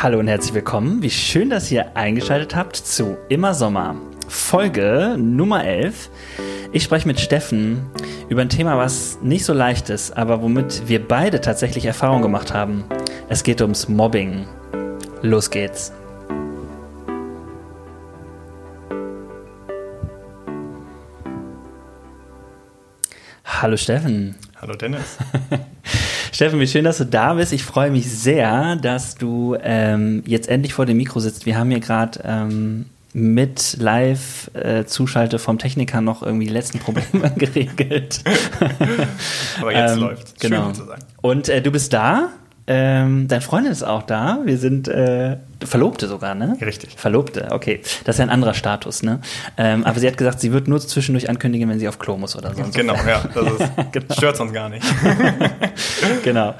Hallo und herzlich willkommen. Wie schön, dass ihr eingeschaltet habt zu Immer Sommer. Folge Nummer 11. Ich spreche mit Steffen über ein Thema, was nicht so leicht ist, aber womit wir beide tatsächlich Erfahrung gemacht haben. Es geht ums Mobbing. Los geht's. Hallo Steffen. Hallo Dennis. Steffen, wie schön, dass du da bist. Ich freue mich sehr, dass du ähm, jetzt endlich vor dem Mikro sitzt. Wir haben hier gerade ähm, mit Live-Zuschalte vom Techniker noch irgendwie die letzten Probleme geregelt. Aber jetzt ähm, läuft. Genau. Und äh, du bist da. Ähm, dein Freundin ist auch da. Wir sind äh, Verlobte sogar, ne? Richtig. Verlobte, okay. Das ist ja ein anderer Status, ne? Ähm, aber sie hat gesagt, sie wird nur zwischendurch ankündigen, wenn sie auf Klo muss oder so. Genau, ja. Das ist, genau. stört uns gar nicht. genau.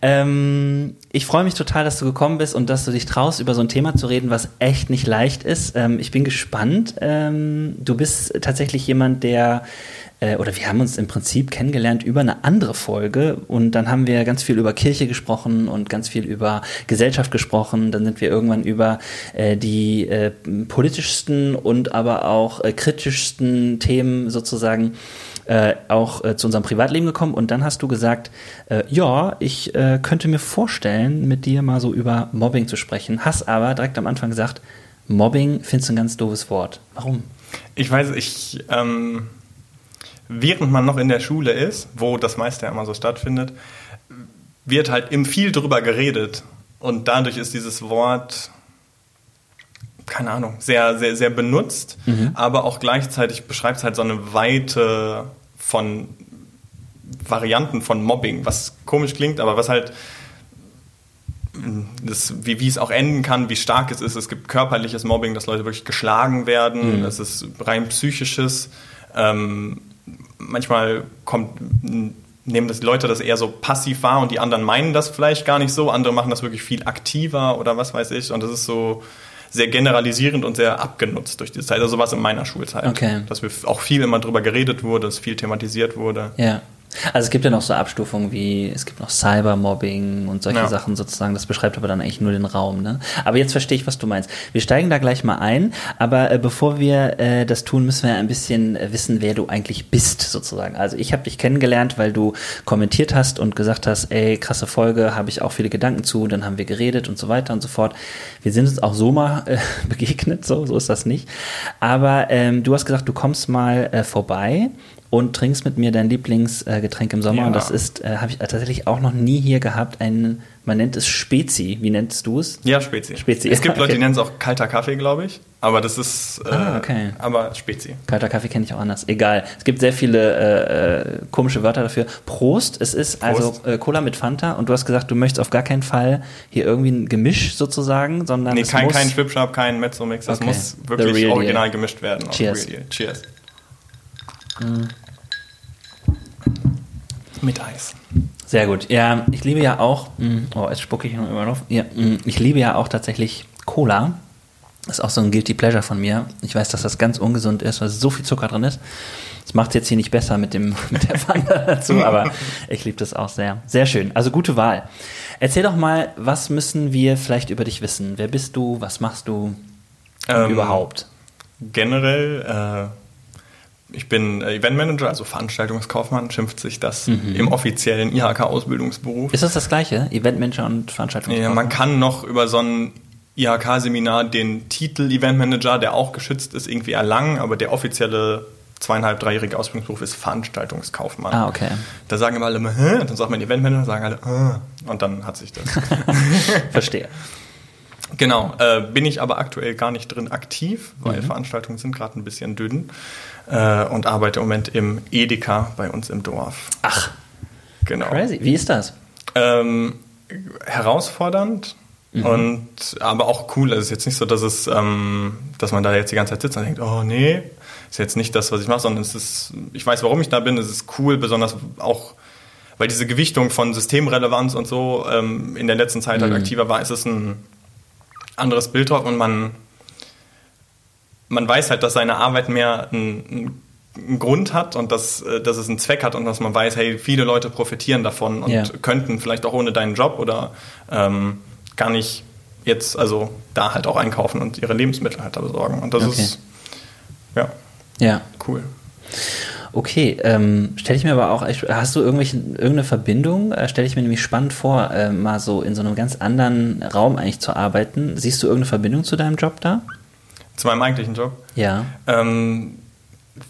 Ähm, ich freue mich total, dass du gekommen bist und dass du dich traust, über so ein Thema zu reden, was echt nicht leicht ist. Ähm, ich bin gespannt. Ähm, du bist tatsächlich jemand, der äh, oder wir haben uns im Prinzip kennengelernt über eine andere Folge und dann haben wir ganz viel über Kirche gesprochen und ganz viel über Gesellschaft gesprochen. Dann sind wir irgendwann über äh, die äh, politischsten und aber auch äh, kritischsten Themen sozusagen äh, auch zu unserem Privatleben gekommen und dann hast du gesagt, ja, ich könnte mir vorstellen, mit dir mal so über Mobbing zu sprechen. Hast aber direkt am Anfang gesagt, Mobbing findest du ein ganz doofes Wort. Warum? Ich weiß, ich ähm, während man noch in der Schule ist, wo das meiste ja immer so stattfindet, wird halt im viel drüber geredet. Und dadurch ist dieses Wort, keine Ahnung, sehr, sehr, sehr benutzt, mhm. aber auch gleichzeitig beschreibt es halt so eine Weite von Varianten von Mobbing, was komisch klingt, aber was halt das, wie, wie es auch enden kann, wie stark es ist. Es gibt körperliches Mobbing, dass Leute wirklich geschlagen werden. Mhm. Es ist rein psychisches. Ähm, manchmal kommt, nehmen das die Leute das eher so passiv wahr und die anderen meinen das vielleicht gar nicht so. Andere machen das wirklich viel aktiver oder was weiß ich. Und das ist so sehr generalisierend und sehr abgenutzt durch diese Zeit. Also was in meiner Schulzeit. Okay. Dass wir auch viel immer drüber geredet wurde, dass viel thematisiert wurde. Ja. Also es gibt ja noch so Abstufungen wie, es gibt noch Cybermobbing und solche ja. Sachen sozusagen, das beschreibt aber dann eigentlich nur den Raum. Ne? Aber jetzt verstehe ich, was du meinst. Wir steigen da gleich mal ein, aber äh, bevor wir äh, das tun, müssen wir ein bisschen äh, wissen, wer du eigentlich bist sozusagen. Also ich habe dich kennengelernt, weil du kommentiert hast und gesagt hast, ey, krasse Folge, habe ich auch viele Gedanken zu, dann haben wir geredet und so weiter und so fort. Wir sind uns auch so mal äh, begegnet, so, so ist das nicht. Aber ähm, du hast gesagt, du kommst mal äh, vorbei und trinkst mit mir dein Lieblingsgetränk im Sommer. Ja. Und das ist, äh, habe ich tatsächlich auch noch nie hier gehabt, ein, man nennt es Spezi. Wie nennst du es? Ja, Spezi. Spezi. Es gibt okay. Leute, die nennen es auch kalter Kaffee, glaube ich. Aber das ist, äh, ah, okay. aber Spezi. Kalter Kaffee kenne ich auch anders. Egal. Es gibt sehr viele äh, äh komische Wörter dafür. Prost. Es ist also, Prost. also äh, Cola mit Fanta. Und du hast gesagt, du möchtest auf gar keinen Fall hier irgendwie ein Gemisch sozusagen, sondern nee, es kein, muss kein Schwipschab, kein Mezzo-Mix. Das okay. muss wirklich original deal. gemischt werden. Cheers. Cheers. Mhm. Mit Eis. Sehr gut. Ja, ich liebe ja auch, mm, oh, jetzt spucke ich noch immer noch. Ja, mm, ich liebe ja auch tatsächlich Cola. Das ist auch so ein Guilty Pleasure von mir. Ich weiß, dass das ganz ungesund ist, weil so viel Zucker drin ist. Das macht es jetzt hier nicht besser mit, dem, mit der Fanta dazu, aber ich liebe das auch sehr. Sehr schön. Also gute Wahl. Erzähl doch mal, was müssen wir vielleicht über dich wissen? Wer bist du? Was machst du ähm, überhaupt? Generell äh, ich bin äh, Eventmanager, also Veranstaltungskaufmann, schimpft sich das mhm. im offiziellen IHK-Ausbildungsberuf. Ist das das gleiche? Eventmanager und Veranstaltungskaufmann? Ja, man kann noch über so ein IHK-Seminar den Titel Eventmanager, der auch geschützt ist, irgendwie erlangen, aber der offizielle zweieinhalb, dreijährige Ausbildungsberuf ist Veranstaltungskaufmann. Ah, okay. Da sagen immer alle, Hä? dann sagt man Eventmanager, sagen alle, Hä? und dann hat sich das. Verstehe. Genau, äh, bin ich aber aktuell gar nicht drin aktiv, weil mhm. Veranstaltungen sind gerade ein bisschen dünn äh, und arbeite im Moment im Edeka bei uns im Dorf. Ach, genau. Crazy. Wie ist das? Ähm, herausfordernd. Mhm. Und aber auch cool. Es ist jetzt nicht so, dass es, ähm, dass man da jetzt die ganze Zeit sitzt und denkt, oh nee, ist jetzt nicht das, was ich mache, sondern es ist, ich weiß, warum ich da bin, es ist cool, besonders auch, weil diese Gewichtung von Systemrelevanz und so ähm, in der letzten Zeit halt mhm. halt aktiver war, ist es ein anderes Bild drauf und man, man weiß halt, dass seine Arbeit mehr einen, einen Grund hat und dass, äh, dass es einen Zweck hat und dass man weiß, hey, viele Leute profitieren davon und ja. könnten vielleicht auch ohne deinen Job oder ähm, gar nicht jetzt also da halt auch einkaufen und ihre Lebensmittel halt da besorgen. Und das okay. ist ja, ja. cool. Okay, ähm, stelle ich mir aber auch, hast du irgendwelche, irgendeine Verbindung? Äh, stelle ich mir nämlich spannend vor, äh, mal so in so einem ganz anderen Raum eigentlich zu arbeiten. Siehst du irgendeine Verbindung zu deinem Job da? Zu meinem eigentlichen Job? Ja. Ähm,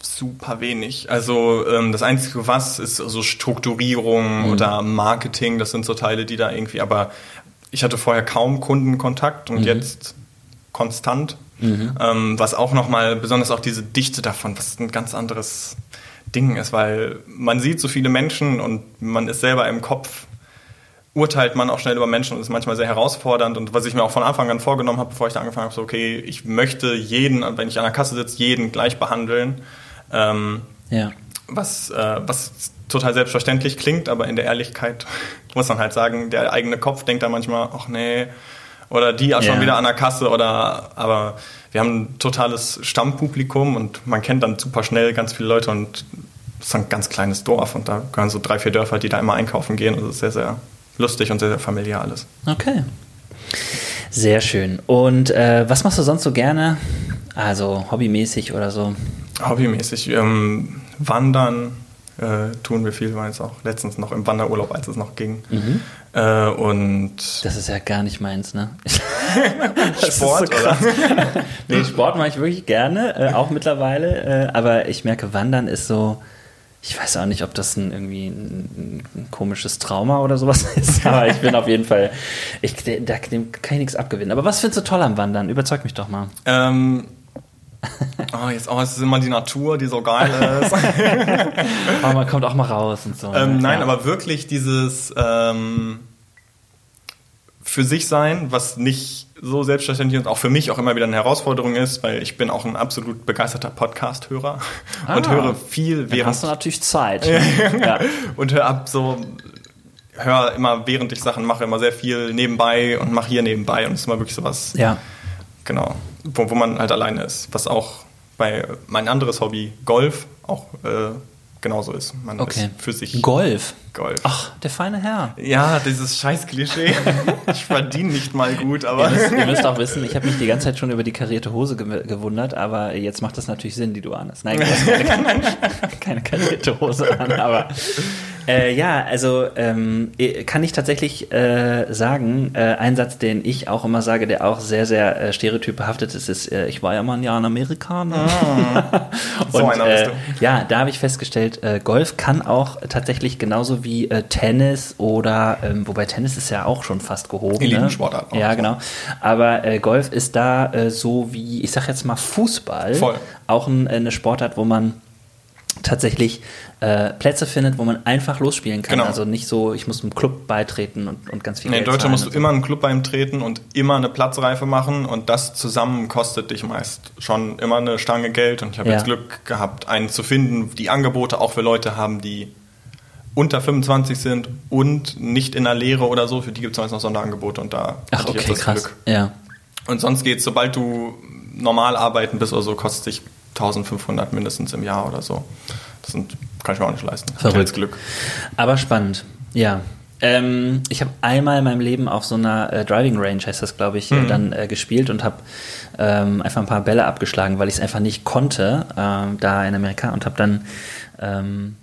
super wenig. Also ähm, das Einzige was ist so Strukturierung mhm. oder Marketing, das sind so Teile, die da irgendwie, aber ich hatte vorher kaum Kundenkontakt und mhm. jetzt konstant. Mhm. Ähm, was auch nochmal, besonders auch diese Dichte davon, was ein ganz anderes Ding ist, weil man sieht so viele Menschen und man ist selber im Kopf, urteilt man auch schnell über Menschen und ist manchmal sehr herausfordernd. Und was ich mir auch von Anfang an vorgenommen habe, bevor ich da angefangen habe, so, okay, ich möchte jeden, wenn ich an der Kasse sitze, jeden gleich behandeln. Ähm, ja. was, äh, was total selbstverständlich klingt, aber in der Ehrlichkeit muss man halt sagen, der eigene Kopf denkt da manchmal, ach nee, oder die ja schon wieder an der Kasse oder aber wir haben ein totales Stammpublikum und man kennt dann super schnell ganz viele Leute und es ist ein ganz kleines Dorf und da gehören so drei, vier Dörfer, die da immer einkaufen gehen. Also es ist sehr, sehr lustig und sehr, sehr familiär alles. Okay. Sehr schön. Und äh, was machst du sonst so gerne? Also hobbymäßig oder so? Hobbymäßig. Ähm, wandern äh, tun wir viel, war jetzt auch letztens noch im Wanderurlaub, als es noch ging. Mhm. Äh, und das ist ja gar nicht meins, ne? Sport, so oder? nee, Sport mache ich wirklich gerne, äh, auch mittlerweile. Äh, aber ich merke, Wandern ist so. Ich weiß auch nicht, ob das ein, irgendwie ein, ein komisches Trauma oder sowas ist, aber ich bin auf jeden Fall, ich, da, dem kann ich nichts abgewinnen. Aber was findest du toll am Wandern? Überzeug mich doch mal. Ähm, oh, jetzt oh, es ist immer die Natur, die so geil ist. aber man kommt auch mal raus und so. Ähm, ne? nein, ja. aber wirklich dieses ähm, für sich sein, was nicht so selbstverständlich und auch für mich auch immer wieder eine Herausforderung ist, weil ich bin auch ein absolut begeisterter Podcast-Hörer ah, und höre viel während. hast du natürlich Zeit. ja. Und höre ab so höre immer während ich Sachen mache immer sehr viel nebenbei und mache hier nebenbei und es ist immer wirklich sowas. Ja. Genau wo, wo man halt alleine ist. Was auch bei mein anderes Hobby, Golf, auch äh, genauso ist. Man okay. ist für sich. Golf. Golf. Ach, der feine Herr. Ja, dieses scheiß Klischee. ich verdiene nicht mal gut, aber. Ihr müsst, ihr müsst auch wissen, ich habe mich die ganze Zeit schon über die karierte Hose ge gewundert, aber jetzt macht das natürlich Sinn, die du anhast. Nein, du hast keine, keine karierte Hose an, aber äh, ja, also ähm, kann ich tatsächlich äh, sagen, äh, ein Satz, den ich auch immer sage, der auch sehr, sehr äh, stereotypbehaftet ist, ist, äh, ich war ja mal ein Jahr in Amerikaner. Ah, so einer bist du. Ja, da habe ich festgestellt, äh, Golf kann auch tatsächlich genauso wie äh, Tennis oder, ähm, wobei Tennis ist ja auch schon fast gehoben. Elitensportart. Ne? Ja, genau. Aber äh, Golf ist da äh, so wie, ich sag jetzt mal Fußball, Voll. auch ein, eine Sportart, wo man tatsächlich äh, Plätze findet, wo man einfach losspielen kann. Genau. Also nicht so, ich muss einem Club beitreten und, und ganz viel nee, In Deutschland musst du so. immer einen Club beitreten und immer eine Platzreife machen und das zusammen kostet dich meist schon immer eine Stange Geld und ich habe Ja. jetzt Glück gehabt, einen zu finden, die Angebote auch für Leute haben, die unter 25 sind und nicht in der Lehre oder so, für die gibt es meist noch Sonderangebote und da Ach, hatte ich okay, jetzt das krass. Glück. Ja. Und sonst geht's, sobald du normal arbeiten bist oder so, kostet dich 1500 mindestens im Jahr oder so. Das sind, kann ich mir auch nicht leisten. Verrückt. Glück. Aber spannend, ja. Ähm, ich habe einmal in meinem Leben auf so einer äh, Driving Range, heißt das, glaube ich, äh, Mhm. dann äh, gespielt und habe ähm, einfach ein paar Bälle abgeschlagen, weil ich es einfach nicht konnte, ähm, da in Amerika und habe dann ähm,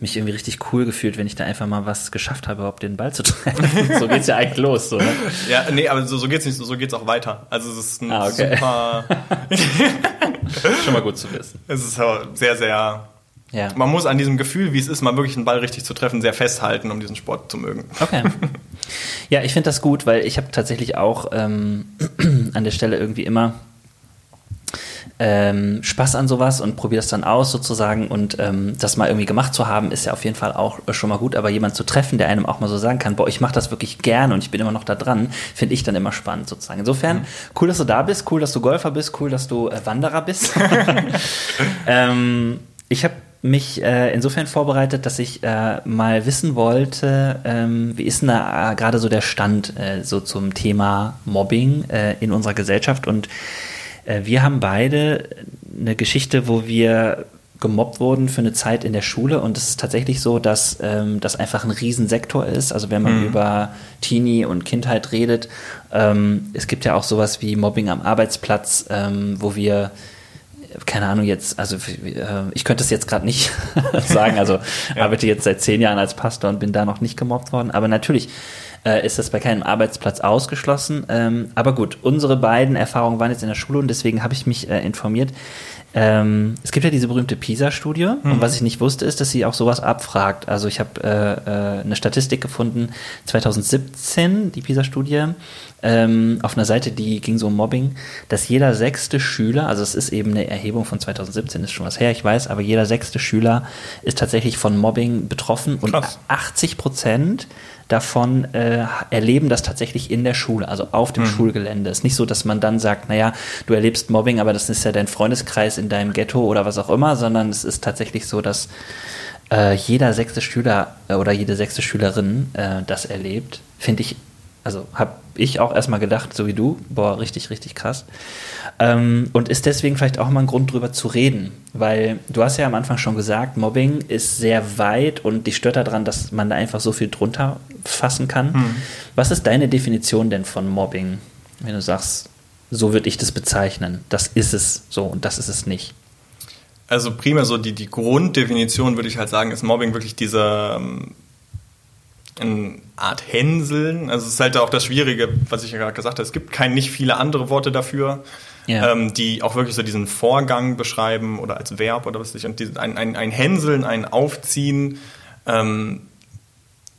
mich irgendwie richtig cool gefühlt, wenn ich da einfach mal was geschafft habe, überhaupt den Ball zu treffen. so geht's ja eigentlich los, so, ne? Ja, nee, aber so, so geht's nicht, so, geht's auch weiter. Also es ist ein Ah, okay. super, Schon mal gut zu wissen. es ist aber sehr, sehr, Ja. man muss an diesem Gefühl, wie es ist, mal wirklich einen Ball richtig zu treffen, sehr festhalten, um diesen Sport zu mögen. Okay. Ja, ich finde das gut, weil ich habe tatsächlich auch ähm, an der Stelle irgendwie immer ähm, Spaß an sowas und probiere das dann aus sozusagen und ähm, das mal irgendwie gemacht zu haben, ist ja auf jeden Fall auch schon mal gut, aber jemand zu treffen, der einem auch mal so sagen kann, boah, ich mache das wirklich gerne und ich bin immer noch da dran, finde ich dann immer spannend sozusagen. Insofern, cool, dass du da bist, cool, dass du Golfer bist, cool, dass du äh, Wanderer bist. ähm, ich habe mich äh, insofern vorbereitet, dass ich äh, mal wissen wollte, ähm, wie ist denn da äh, gerade so der Stand äh, so zum Thema Mobbing äh, in unserer Gesellschaft und wir haben beide eine Geschichte, wo wir gemobbt wurden für eine Zeit in der Schule und es ist tatsächlich so, dass ähm, das einfach ein Riesensektor ist. Also wenn man mhm. über Teenie und Kindheit redet, ähm, es gibt ja auch sowas wie Mobbing am Arbeitsplatz, ähm, wo wir keine Ahnung jetzt, also äh, ich könnte es jetzt gerade nicht sagen, also ja. arbeite jetzt seit zehn Jahren als Pastor und bin da noch nicht gemobbt worden, aber natürlich äh, ist das bei keinem Arbeitsplatz ausgeschlossen. Ähm, aber gut, unsere beiden Erfahrungen waren jetzt in der Schule und deswegen habe ich mich äh, informiert. Ähm, es gibt ja diese berühmte PISA-Studie mhm. und was ich nicht wusste, ist, dass sie auch sowas abfragt. Also ich habe äh, äh, eine Statistik gefunden, 2017, die PISA-Studie, ähm, auf einer Seite, die ging so um Mobbing, dass jeder sechste Schüler, also es ist eben eine Erhebung von 2017, ist schon was her, ich weiß, aber jeder sechste Schüler ist tatsächlich von Mobbing betroffen Krass. und 80 Prozent davon äh, erleben das tatsächlich in der Schule, also auf dem mhm. Schulgelände. Es ist nicht so, dass man dann sagt, naja, du erlebst Mobbing, aber das ist ja dein Freundeskreis in deinem Ghetto oder was auch immer, sondern es ist tatsächlich so, dass äh, jeder sechste Schüler äh, oder jede sechste Schülerin äh, das erlebt. Finde ich also habe ich auch erstmal gedacht, so wie du, boah, richtig, richtig krass. Ähm, und ist deswegen vielleicht auch mal ein Grund drüber zu reden, weil du hast ja am Anfang schon gesagt, Mobbing ist sehr weit und dich stört daran, dass man da einfach so viel drunter fassen kann. Hm. Was ist deine Definition denn von Mobbing, wenn du sagst, so würde ich das bezeichnen, das ist es so und das ist es nicht? Also primär so die, die Grunddefinition würde ich halt sagen, ist Mobbing wirklich dieser ähm, Art Hänseln. Also es ist halt auch das Schwierige, was ich ja gerade gesagt habe. Es gibt kein, nicht viele andere Worte dafür, ja. ähm, die auch wirklich so diesen Vorgang beschreiben oder als Verb oder was weiß ich. Und die, ein, ein, ein Hänseln, ein Aufziehen ähm,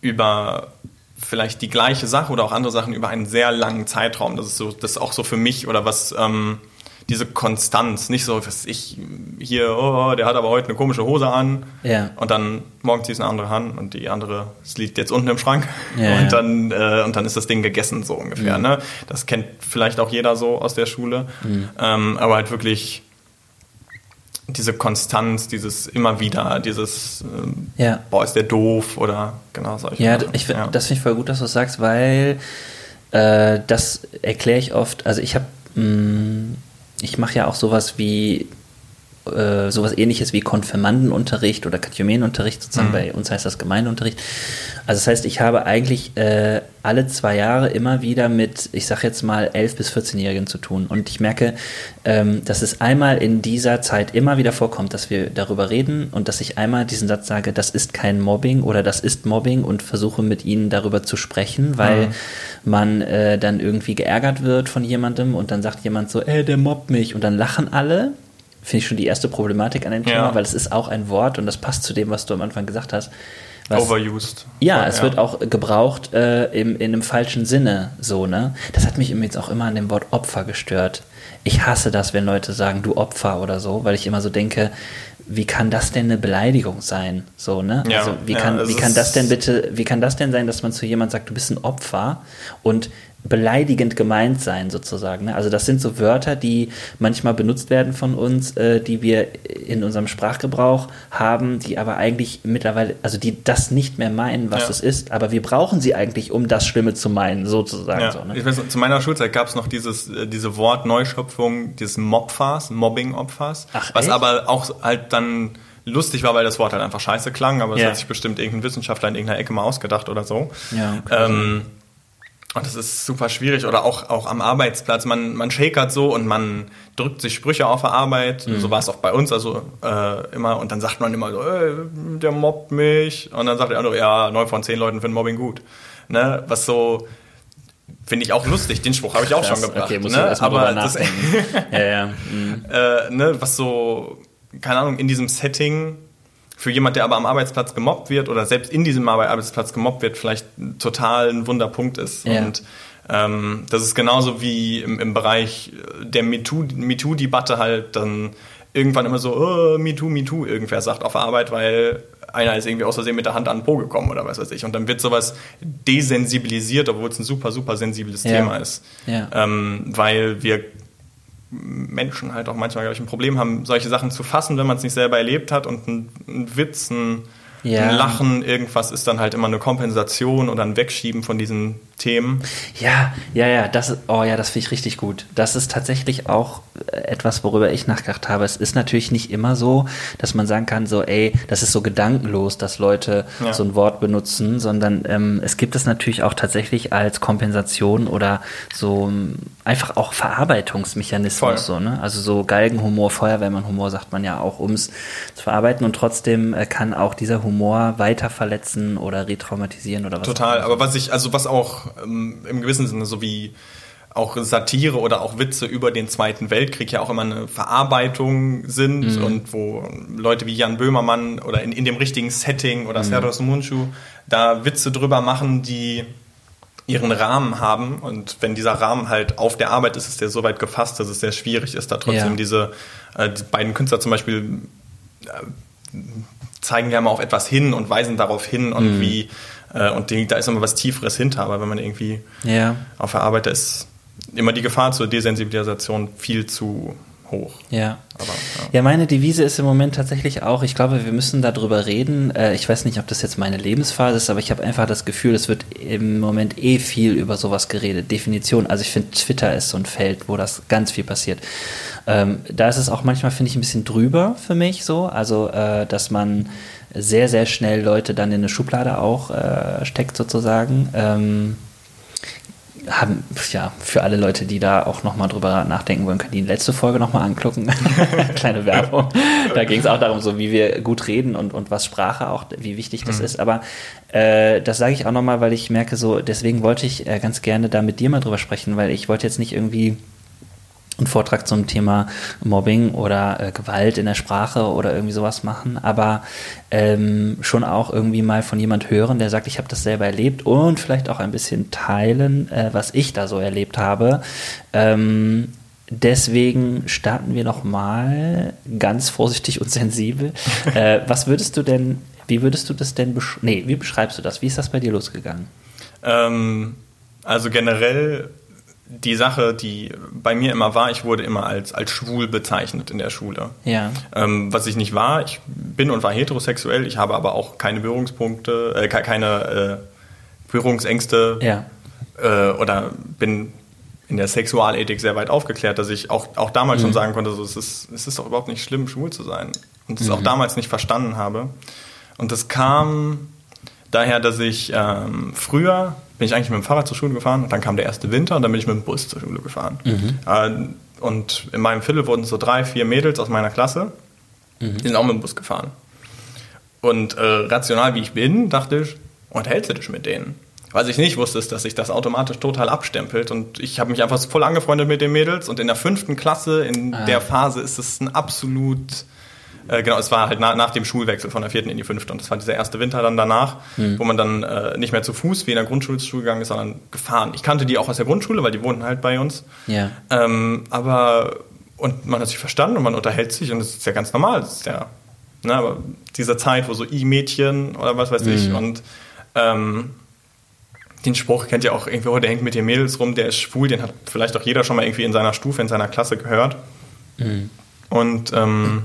über vielleicht die gleiche Sache oder auch andere Sachen über einen sehr langen Zeitraum. Das ist so, das ist auch so für mich oder was ähm, diese Konstanz, nicht so, was ich hier, oh, der hat aber heute eine komische Hose an ja. und dann morgen ziehst du eine andere an und die andere, es liegt jetzt unten im Schrank ja, und, Dann, äh, und dann ist das Ding gegessen, so ungefähr. Mhm. Ne? Das kennt vielleicht auch jeder so aus der Schule, mhm. ähm, aber halt wirklich diese Konstanz, dieses immer wieder, dieses ähm, ja. boah, ist der doof oder genau solche Ja, ich, ja. das finde ich voll gut, dass du das sagst, weil äh, das erkläre ich oft, also ich habe mm, ich mache ja auch sowas wie äh, sowas ähnliches wie Konfirmandenunterricht oder Katechumenenunterricht, sozusagen mhm. bei uns heißt das Gemeindeunterricht. Also das heißt, ich habe eigentlich äh, alle zwei Jahre immer wieder mit, ich sage jetzt mal, 11- bis 14-Jährigen zu tun. Und ich merke, ähm, dass es einmal in dieser Zeit immer wieder vorkommt, dass wir darüber reden und dass ich einmal diesen Satz sage, das ist kein Mobbing oder das ist Mobbing und versuche mit ihnen darüber zu sprechen, weil mhm. man äh, dann irgendwie geärgert wird von jemandem und dann sagt jemand so, ey, der mobbt mich und dann lachen alle finde ich schon die erste Problematik an dem Thema, ja. weil es ist auch ein Wort und das passt zu dem, was du am Anfang gesagt hast. Was, Overused. Ja, es ja. wird auch gebraucht äh, im, in einem falschen Sinne, so, ne? Das hat mich jetzt auch immer an dem Wort Opfer gestört. Ich hasse das, wenn Leute sagen, du Opfer oder so, weil ich immer so denke, wie kann das denn eine Beleidigung sein? So, ne? Ja, also wie kann, wie kann das denn bitte, wie kann das denn sein, dass man zu jemand sagt, du bist ein Opfer und beleidigend gemeint sein, sozusagen. Ne? Also das sind so Wörter, die manchmal benutzt werden von uns, äh, die wir in unserem Sprachgebrauch haben, die aber eigentlich mittlerweile, also die das nicht mehr meinen, was ja. es ist, aber wir brauchen sie eigentlich, um das Schlimme zu meinen, sozusagen. Ja. So, ne? ich weiß, zu meiner Schulzeit gab es noch dieses, äh, diese Wortneuschöpfung, dieses Mobfas, Mobbing-Opfas, was echt? aber auch halt dann lustig war, weil das Wort halt einfach scheiße klang, aber es ja. hat sich bestimmt irgendein Wissenschaftler in irgendeiner Ecke mal ausgedacht oder so. Ja, okay. ähm, und das ist super schwierig. Oder auch, auch am Arbeitsplatz. Man, man shakert so und man drückt sich Sprüche auf der Arbeit. Mhm. So war es auch bei uns also äh, immer. Und dann sagt man immer so, ey, der mobbt mich. Und dann sagt der andere, ja, neun von zehn Leuten finden Mobbing gut. Ne? Was so, finde ich auch lustig. Den Spruch habe ich auch Krass, schon gebracht. Okay, muss ne? Aber das, ja, ja. Mhm. Äh, ne? Was so, keine Ahnung, in diesem Setting für jemand, der aber am Arbeitsplatz gemobbt wird oder selbst in diesem Arbeitsplatz gemobbt wird, vielleicht total ein Wunderpunkt ist. Ja. Und ähm, das ist genauso wie im, im Bereich der MeToo-Debatte halt dann irgendwann immer so, oh, MeToo, MeToo, irgendwer sagt auf Arbeit, weil einer ist irgendwie aus Versehen mit der Hand an den Po gekommen oder was weiß ich. Und dann wird sowas desensibilisiert, obwohl es ein super, super sensibles ja. Thema ist. Ja. Ähm, weil wir Menschen halt auch manchmal, glaube ich, ein Problem haben, solche Sachen zu fassen, wenn man es nicht selber erlebt hat und ein, ein Witz, ein, ja. ein, Lachen, irgendwas ist dann halt immer eine Kompensation oder ein Wegschieben von diesen Themen. Ja, ja, ja, das oh ja, das finde ich richtig gut. Das ist tatsächlich auch äh, etwas, worüber ich nachgedacht habe. Es ist natürlich nicht immer so, dass man sagen kann, so, ey, das ist so gedankenlos, dass Leute ja. so ein Wort benutzen, sondern ähm, es gibt es natürlich auch tatsächlich als Kompensation oder so ähm, einfach auch Verarbeitungsmechanismus, so, ne? Also so Galgenhumor, Feuerwehrmannhumor sagt man ja auch, um es zu verarbeiten und trotzdem äh, kann auch dieser Humor weiter verletzen oder retraumatisieren oder was. Total, aber was ich, also was auch ähm, im gewissen Sinne so wie auch Satire oder auch Witze über den Zweiten Weltkrieg ja auch immer eine Verarbeitung sind mhm. und wo Leute wie Jan Böhmermann oder in, in dem richtigen Setting oder mhm. Serdos Munchu da Witze drüber machen, die ihren Rahmen haben und wenn dieser Rahmen halt auf der Arbeit ist, ist der so weit gefasst, dass es sehr schwierig ist, da trotzdem ja. diese äh, die beiden Künstler zum Beispiel äh, zeigen ja mal auf etwas hin und weisen darauf hin und mhm. wie äh, und die, da ist immer was Tieferes hinter, aber wenn man irgendwie ja. auf der Arbeit ist, immer die Gefahr zur Desensibilisation viel zu hoch. Ja. Aber, ja. ja. meine Devise ist im Moment tatsächlich auch, ich glaube, wir müssen darüber reden. Äh, ich weiß nicht, ob das jetzt meine Lebensphase ist, aber ich habe einfach das Gefühl, es wird im Moment eh viel über sowas geredet. Definition. Also ich finde, Twitter ist so ein Feld, wo das ganz viel passiert. Ähm, da ist es auch manchmal, finde ich, ein bisschen drüber für mich so. Also, äh, dass man sehr, sehr schnell Leute dann in eine Schublade auch äh, steckt sozusagen. Ähm, haben, ja, für alle Leute, die da auch nochmal drüber nachdenken wollen, können die letzte Folge nochmal angucken. Kleine Werbung. Da ging es auch darum, so wie wir gut reden und, und was Sprache auch, wie wichtig das mhm. ist. Aber äh, das sage ich auch nochmal, weil ich merke, so, deswegen wollte ich äh, ganz gerne da mit dir mal drüber sprechen, weil ich wollte jetzt nicht irgendwie einen Vortrag zum Thema Mobbing oder äh, Gewalt in der Sprache oder irgendwie sowas machen, aber ähm, schon auch irgendwie mal von jemand hören, der sagt, ich habe das selber erlebt und vielleicht auch ein bisschen teilen, äh, was ich da so erlebt habe. Ähm, deswegen starten wir noch mal ganz vorsichtig und sensibel. äh, was würdest du denn, wie würdest du das denn, besch nee, wie beschreibst du das? Wie ist das bei dir losgegangen? Ähm, also generell die Sache, die bei mir immer war, ich wurde immer als, als schwul bezeichnet in der Schule. Ja. Ähm, was ich nicht war, ich bin und war heterosexuell, ich habe aber auch keine Berührungspunkte, äh, keine äh, Berührungsängste ja. äh, oder bin in der Sexualethik sehr weit aufgeklärt, dass ich auch, auch damals mhm. schon sagen konnte, so, es, ist, es ist doch überhaupt nicht schlimm, schwul zu sein. Und es mhm. auch damals nicht verstanden habe. Und das kam daher, dass ich ähm, früher bin ich eigentlich mit dem Fahrrad zur Schule gefahren und dann kam der erste Winter und dann bin ich mit dem Bus zur Schule gefahren. Mhm. Äh, und in meinem Viertel wurden so drei, vier Mädels aus meiner Klasse, mhm. die sind auch mit dem Bus gefahren. Und äh, rational wie ich bin, dachte ich, unterhältst du dich mit denen? Was ich nicht wusste, ist, dass sich das automatisch total abstempelt. Und ich habe mich einfach voll angefreundet mit den Mädels. Und in der fünften Klasse, in ah. der Phase, ist es ein absolut äh, genau, es war halt na, nach dem Schulwechsel von der vierten in die fünfte und das war dieser erste Winter dann danach, mhm. wo man dann äh, nicht mehr zu Fuß wie in der Grundschule zur Schule gegangen ist, sondern gefahren. Ich kannte die auch aus der Grundschule, weil die wohnten halt bei uns. Ja. Ähm, aber und man hat sich verstanden und man unterhält sich und das ist ja ganz normal. Das ist ja, ne, aber dieser Zeit, wo so I-Mädchen oder was weiß mhm. ich und ähm, den Spruch kennt ja auch irgendwie, oh, der hängt mit den Mädels rum, der ist schwul, den hat vielleicht auch jeder schon mal irgendwie in seiner Stufe, in seiner Klasse gehört. Mhm. Und ähm,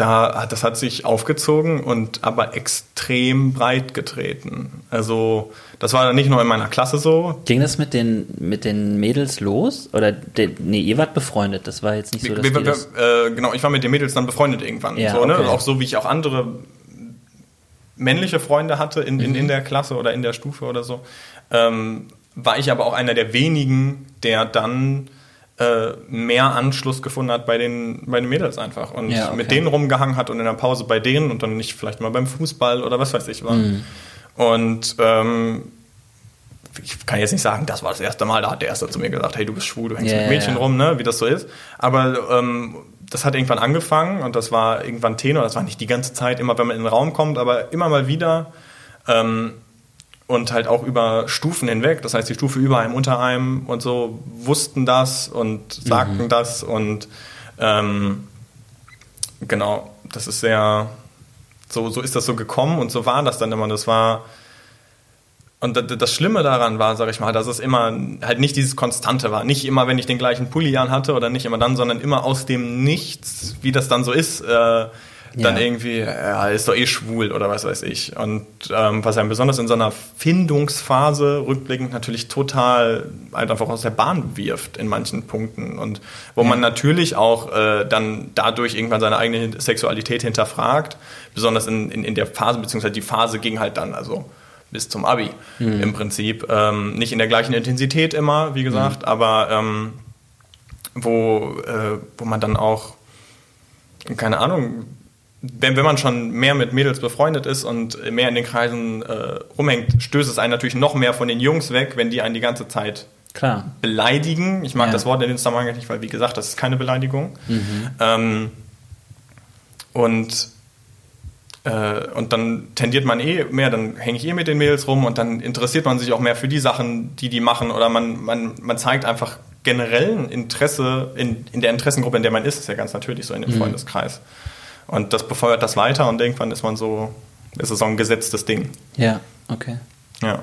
da, das hat sich aufgezogen und aber extrem breit getreten. Also das war dann nicht nur in meiner Klasse so. Ging das mit den, mit den Mädels los? Oder de, nee, ihr wart befreundet, das war jetzt nicht so, dass wir, wir, das äh, Genau, ich war mit den Mädels dann befreundet irgendwann. Ja, so, ne? okay. Auch so, wie ich auch andere männliche Freunde hatte in, in, in mhm. der Klasse oder in der Stufe oder so. Ähm, war ich aber auch einer der wenigen, der dann äh, mehr Anschluss gefunden hat bei den, bei den Mädels einfach und ja, okay. mit denen rumgehangen hat und in der Pause bei denen und dann nicht vielleicht mal beim Fußball oder was weiß ich war. Mhm. Und ähm, ich kann jetzt nicht sagen, das war das erste Mal, da hat der Erste zu mir gesagt, hey, du bist schwul, du hängst yeah, mit Mädchen yeah. rum, ne, wie das so ist. Aber ähm, das hat irgendwann angefangen und das war irgendwann Tenor, das war nicht die ganze Zeit, immer wenn man in den Raum kommt, aber immer mal wieder. Ähm, und halt auch über Stufen hinweg. Das heißt, die Stufe über einem, unter einem und so wussten das und sagten mhm. das und ähm, genau, das ist sehr, so, so ist das so gekommen und so war das dann immer. Das war, und das Schlimme daran war, sag ich mal, dass es immer halt nicht dieses Konstante war. Nicht immer, wenn ich den gleichen Pulli an hatte oder nicht immer dann, sondern immer aus dem Nichts, wie das dann so ist. Äh, dann irgendwie, ja, ist doch eh schwul oder was weiß ich. Und ähm, was einem besonders in so einer Findungsphase rückblickend natürlich total halt einfach aus der Bahn wirft in manchen Punkten. Und wo ja. man natürlich auch äh, dann dadurch irgendwann seine eigene Sexualität hinterfragt, besonders in, in, in der Phase, beziehungsweise die Phase ging halt dann, also bis zum Abi mhm. im Prinzip. Ähm, nicht in der gleichen Intensität immer, wie gesagt, mhm. aber ähm, wo, äh, wo man dann auch, keine Ahnung, wenn, wenn man schon mehr mit Mädels befreundet ist und mehr in den Kreisen äh, rumhängt, stößt es einen natürlich noch mehr von den Jungs weg, wenn die einen die ganze Zeit Klar. beleidigen. Ich mag ja. das Wort in den Zusammenhang nicht, weil wie gesagt, das ist keine Beleidigung. Mhm. Ähm, und äh, und dann tendiert man eh mehr, dann hänge ich eh mit den Mädels rum und dann interessiert man sich auch mehr für die Sachen, die die machen oder man, man, man zeigt einfach generell ein Interesse in, in der Interessengruppe, in der man ist, ist ja ganz natürlich so in dem mhm. Freundeskreis. Und das befeuert das weiter und irgendwann ist man so, ist es so ein gesetztes Ding. Ja, okay. Ja.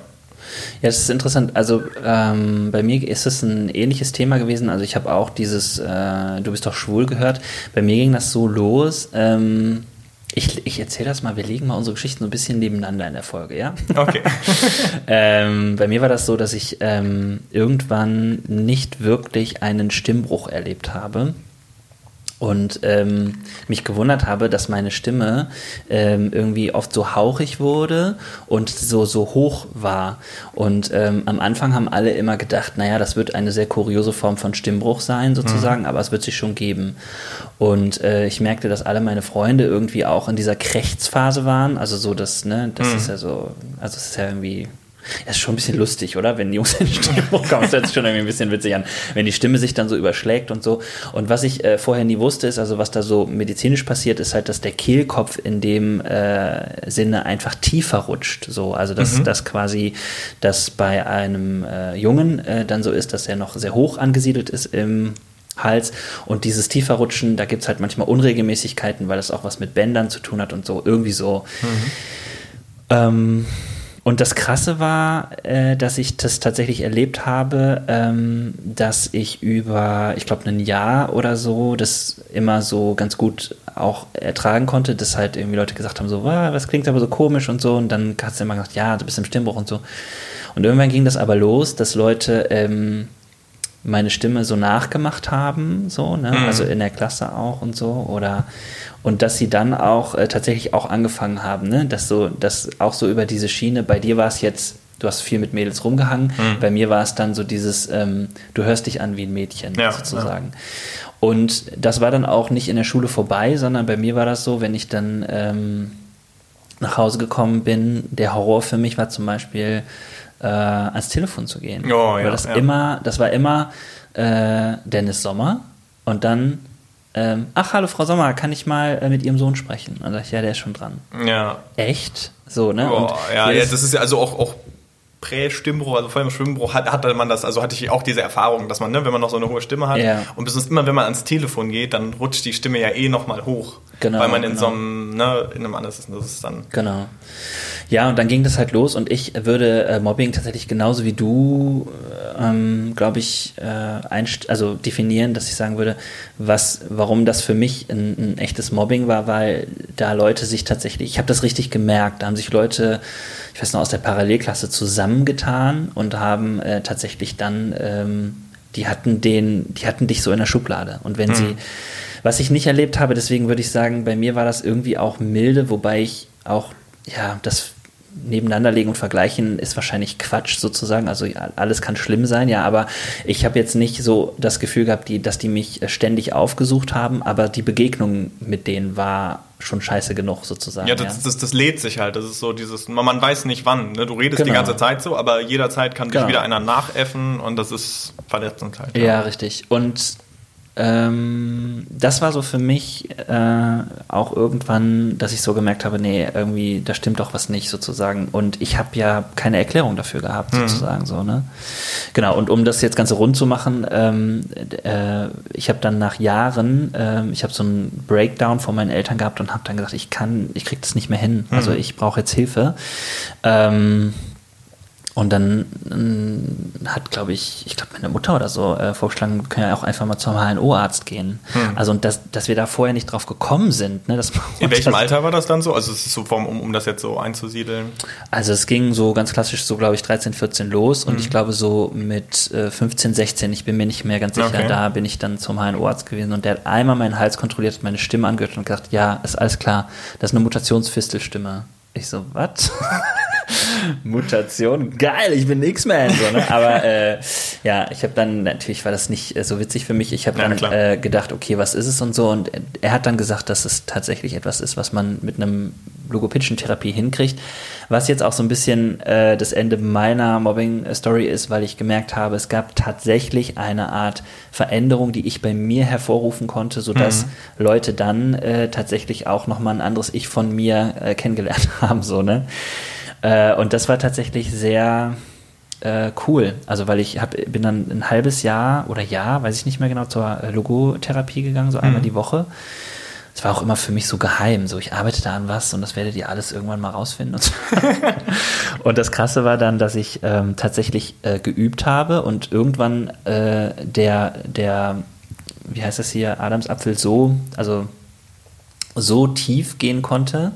Ja, das ist interessant. Also ähm, bei mir ist es ein ähnliches Thema gewesen. Also ich habe auch dieses äh, Du bist doch schwul gehört. Bei mir ging das so los. Ähm, ich, ich erzähle das mal, wir legen mal unsere Geschichten so ein bisschen nebeneinander in der Folge, ja? Okay. ähm, bei mir war das so, dass ich ähm, irgendwann nicht wirklich einen Stimmbruch erlebt habe und ähm, mich gewundert habe, dass meine Stimme ähm, irgendwie oft so hauchig wurde und so so hoch war. Und ähm, am Anfang haben alle immer gedacht, naja, das wird eine sehr kuriose Form von Stimmbruch sein sozusagen, mhm. aber es wird sich schon geben. Und äh, ich merkte, dass alle meine Freunde irgendwie auch in dieser Krechtsphase waren, also so das, ne, das mhm. ist ja so, also es ist ja irgendwie das ist schon ein bisschen lustig, oder? Wenn die Jungs in die Stimme kommen, das hört sich schon irgendwie ein bisschen witzig an. Wenn die Stimme sich dann so überschlägt und so. Und was ich äh, vorher nie wusste, ist, also was da so medizinisch passiert, ist halt, dass der Kehlkopf in dem äh, Sinne einfach tiefer rutscht. So, also dass, mhm. dass quasi das bei einem äh, Jungen äh, dann so ist, dass er noch sehr hoch angesiedelt ist im Hals. Und dieses Tieferrutschen, da gibt es halt manchmal Unregelmäßigkeiten, weil das auch was mit Bändern zu tun hat und so. Irgendwie so. Mhm. Ähm, und das Krasse war, äh, dass ich das tatsächlich erlebt habe, ähm, dass ich über, ich glaube, ein Jahr oder so das immer so ganz gut auch ertragen konnte, dass halt irgendwie Leute gesagt haben, so, was klingt aber so komisch und so. Und dann hast du immer gesagt, ja, du bist im Stimmbruch und so. Und irgendwann ging das aber los, dass Leute ähm, meine Stimme so nachgemacht haben, so, ne? Mhm. also in der Klasse auch und so. Oder und dass sie dann auch äh, tatsächlich auch angefangen haben, ne? dass so, dass auch so über diese Schiene, bei dir war es jetzt, du hast viel mit Mädels rumgehangen, mhm. bei mir war es dann so dieses, ähm, du hörst dich an wie ein Mädchen ja, sozusagen. Ja. Und das war dann auch nicht in der Schule vorbei, sondern bei mir war das so, wenn ich dann ähm, nach Hause gekommen bin, der Horror für mich war zum Beispiel äh, ans Telefon zu gehen. Oh, Weil das immer, das war immer äh, Dennis Sommer und dann ähm, ach, hallo Frau Sommer, kann ich mal äh, mit Ihrem Sohn sprechen? Und dann sag ich, ja, der ist schon dran. Ja. Echt? So, ne? Boah, ja, ja, das ist ja also auch, auch Prä-Stimmbruch, also vor dem Stimmbruch hat, hatte man das, also hatte ich auch diese Erfahrung, dass man, ne, wenn man noch so eine hohe Stimme hat ja. und besonders immer, wenn man ans Telefon geht, dann rutscht die Stimme ja eh nochmal hoch. Genau. Weil man in genau. so einem, ne, in einem anders ist. Das ist dann. Genau. Ja, und dann ging das halt los und ich würde äh, Mobbing tatsächlich genauso wie du, ähm, glaube ich, äh, einst also definieren, dass ich sagen würde, was, warum das für mich ein, ein echtes Mobbing war, weil da Leute sich tatsächlich, ich habe das richtig gemerkt, da haben sich Leute, ich weiß noch, aus der Parallelklasse zusammengetan und haben äh, tatsächlich dann, ähm, die hatten den, die hatten dich so in der Schublade. Und wenn hm. sie, was ich nicht erlebt habe, deswegen würde ich sagen, bei mir war das irgendwie auch milde, wobei ich auch ja, das nebeneinander legen und vergleichen ist wahrscheinlich Quatsch sozusagen. Also ja, alles kann schlimm sein, ja, aber ich habe jetzt nicht so das Gefühl gehabt, die, dass die mich ständig aufgesucht haben, aber die Begegnung mit denen war schon scheiße genug sozusagen. Ja, das, ja. das, das lädt sich halt. Das ist so dieses, man, man weiß nicht wann. Ne? Du redest genau. die ganze Zeit so, aber jederzeit kann genau. dich wieder einer nachäffen und das ist verletzend halt. Ja, ja richtig. Und ähm, das war so für mich äh, auch irgendwann, dass ich so gemerkt habe, nee, irgendwie, da stimmt doch was nicht sozusagen. Und ich habe ja keine Erklärung dafür gehabt, mhm. sozusagen so, ne? Genau, und um das jetzt Ganze rund zu machen, ähm, äh, ich habe dann nach Jahren, äh, ich habe so einen Breakdown von meinen Eltern gehabt und habe dann gesagt, ich kann, ich krieg das nicht mehr hin. Mhm. Also ich brauche jetzt Hilfe. Ähm, Und dann äh, hat, glaube ich, ich glaube, meine Mutter oder so äh, vorgeschlagen, wir können ja auch einfach mal zum HNO-Arzt gehen. Hm. Also, und dass, dass wir da vorher nicht drauf gekommen sind. Ne, dass In welchem das, Alter war das dann so? Also, es ist so, vom, um, um das jetzt so einzusiedeln? Also, es ging so ganz klassisch, so glaube ich, 13, 14 los. Und hm. ich glaube, so mit äh, 15, 16, ich bin mir nicht mehr ganz sicher, okay. da bin ich dann zum HNO-Arzt gewesen. Und der hat einmal meinen Hals kontrolliert, meine Stimme angehört und gesagt, ja, ist alles klar, das ist eine Mutationsfistelstimme. Ich so, was? Mutation, geil, ich bin X-Man. So, ne? Aber äh, ja, ich habe dann, natürlich war das nicht äh, so witzig für mich. Ich habe dann ja, äh, gedacht, okay, was ist es und so. Und er hat dann gesagt, dass es tatsächlich etwas ist, was man mit einem logopädischen Therapie hinkriegt. Was jetzt auch so ein bisschen äh, das Ende meiner Mobbing-Story ist, weil ich gemerkt habe, es gab tatsächlich eine Art Veränderung, die ich bei mir hervorrufen konnte, sodass mhm. Leute dann äh, tatsächlich auch nochmal ein anderes Ich von mir äh, kennengelernt haben. So, ne? Äh, und das war tatsächlich sehr äh, cool. Also weil ich hab, bin dann ein halbes Jahr oder Jahr, weiß ich nicht mehr genau, zur Logotherapie gegangen, so einmal mhm. die Woche. Es war auch immer für mich so geheim. So, ich arbeite da an was und das werdet ihr alles irgendwann mal rausfinden. Und, so. und das Krasse war dann, dass ich ähm, tatsächlich äh, geübt habe und irgendwann äh, der, der, wie heißt das hier, Adamsapfel so, also so tief gehen konnte,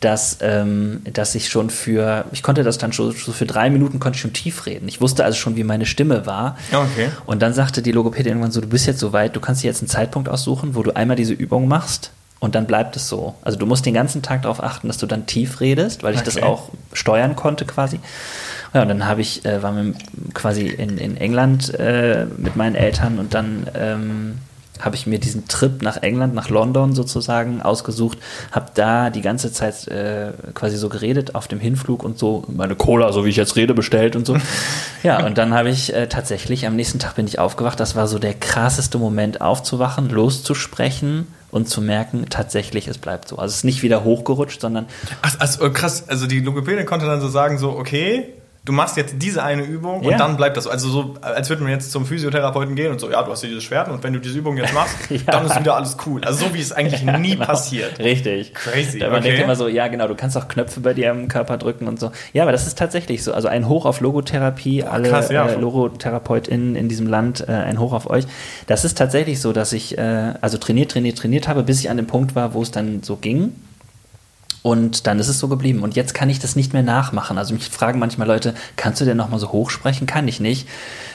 dass, ähm, dass ich schon für, ich konnte das dann schon so für drei Minuten konnte ich schon tief reden. Ich wusste also schon, wie meine Stimme war. Okay. Und dann sagte die Logopädin irgendwann so, du bist jetzt so weit, du kannst dir jetzt einen Zeitpunkt aussuchen, wo du einmal diese Übung machst und dann bleibt es so. Also du musst den ganzen Tag darauf achten, dass du dann tief redest, weil ich okay. das auch steuern konnte quasi. Ja, und dann habe ich, äh, war quasi in, in England äh, mit meinen Eltern und dann ähm, habe ich mir diesen Trip nach England, nach London sozusagen ausgesucht, habe da die ganze Zeit äh, quasi so geredet auf dem Hinflug und so meine Cola, so wie ich jetzt rede, bestellt und so. ja, und dann habe ich äh, tatsächlich, am nächsten Tag bin ich aufgewacht, das war so der krasseste Moment aufzuwachen, loszusprechen und zu merken, tatsächlich, es bleibt so. Also es ist nicht wieder hochgerutscht, sondern... Ach, also krass, also die Logopädin konnte dann so sagen, so okay, du machst jetzt diese eine Übung ja. und dann bleibt das so. Also so, als würde man jetzt zum Physiotherapeuten gehen und so, ja, du hast hier diese Schwerten und wenn du diese Übung jetzt machst, ja. dann ist wieder alles cool. Also so wie es eigentlich ja, nie genau. passiert. Richtig. Crazy. Man okay. denkt immer so, ja genau, du kannst auch Knöpfe bei dir im Körper drücken und so. Ja, aber das ist tatsächlich so. Also ein Hoch auf Logotherapie, alle krass, äh, LogotherapeutInnen in diesem Land, äh, ein Hoch auf euch. Das ist tatsächlich so, dass ich äh, also trainiert, trainiert, trainiert habe, bis ich an dem Punkt war, wo es dann so ging und dann ist es so geblieben. Und jetzt kann ich das nicht mehr nachmachen. Also mich fragen manchmal Leute, kannst du denn nochmal so hoch sprechen? Kann ich nicht.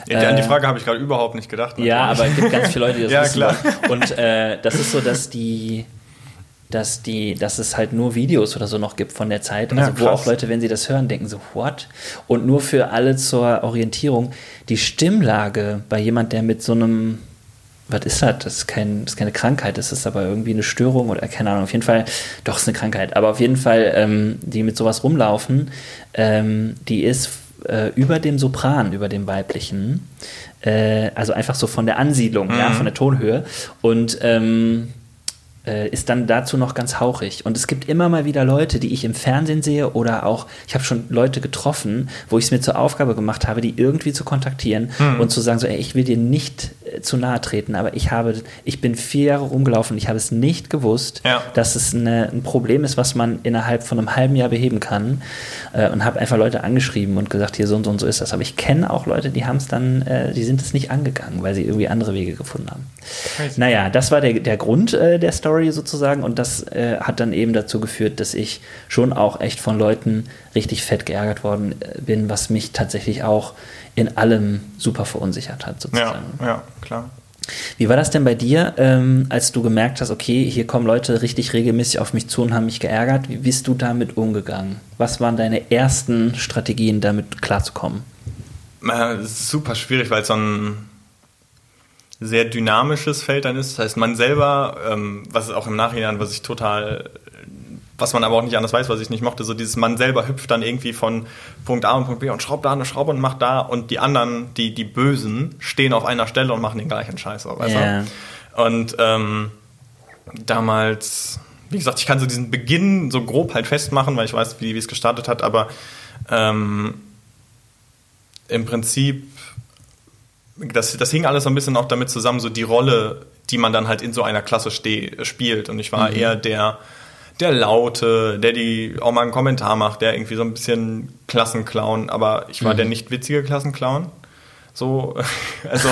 Ja, an die äh, Frage habe ich gerade überhaupt nicht gedacht. Natürlich. Ja, aber es gibt ganz viele Leute, die das ja, wissen. Klar. Und äh, das ist so, dass die dass die, dass es halt nur Videos oder so noch gibt von der Zeit, also ja, wo auch Leute, wenn sie das hören, denken so, what? Und nur für alle zur Orientierung, die Stimmlage bei jemand, der mit so einem was ist das? Das ist, kein, das ist keine Krankheit, das ist aber irgendwie eine Störung oder keine Ahnung. Auf jeden Fall, doch, es ist eine Krankheit, aber auf jeden Fall, ähm, die mit sowas rumlaufen, ähm, die ist äh, über dem Sopran, über dem weiblichen, äh, also einfach so von der Ansiedlung, mhm. ja, von der Tonhöhe. Und ähm, äh, ist dann dazu noch ganz hauchig. Und es gibt immer mal wieder Leute, die ich im Fernsehen sehe oder auch, ich habe schon Leute getroffen, wo ich es mir zur Aufgabe gemacht habe, die irgendwie zu kontaktieren mhm. und zu sagen, so, ey, ich will dir nicht zu nahe treten, aber ich habe, ich bin vier Jahre rumgelaufen, ich habe es nicht gewusst, ja. dass es eine, ein Problem ist, was man innerhalb von einem halben Jahr beheben kann äh, und habe einfach Leute angeschrieben und gesagt, hier so und so und so ist das. Aber ich kenne auch Leute, die haben es dann, äh, die sind es nicht angegangen, weil sie irgendwie andere Wege gefunden haben. Crazy. Naja, das war der, der Grund äh, der Story sozusagen und das äh, hat dann eben dazu geführt, dass ich schon auch echt von Leuten richtig fett geärgert worden äh, bin, was mich tatsächlich auch in allem super verunsichert hat sozusagen. Ja, ja klar. Wie war das denn bei dir, ähm, als du gemerkt hast, okay, hier kommen Leute richtig regelmäßig auf mich zu und haben mich geärgert? Wie bist du damit umgegangen? Was waren deine ersten Strategien, damit klarzukommen? Äh, super schwierig, weil es so ein sehr dynamisches Feld dann ist. Das heißt, man selber, ähm, was auch im Nachhinein, was ich total, was man aber auch nicht anders weiß, was ich nicht mochte, so dieses man selber hüpft dann irgendwie von Punkt A und Punkt B und schraubt da eine Schraube und macht da und die anderen, die, die Bösen, stehen auf einer Stelle und machen den gleichen Scheiß auch, yeah. Und ähm, damals, wie gesagt, ich kann so diesen Beginn so grob halt festmachen, weil ich weiß, wie, wie es gestartet hat, aber ähm, im Prinzip das, das hing alles so ein bisschen auch damit zusammen, so die Rolle, die man dann halt in so einer Klasse spielt. Und ich war mhm. eher der, der Laute, der die auch mal einen Kommentar macht, der irgendwie so ein bisschen Klassenclown, aber ich war Mhm. der nicht witzige Klassenclown. So, also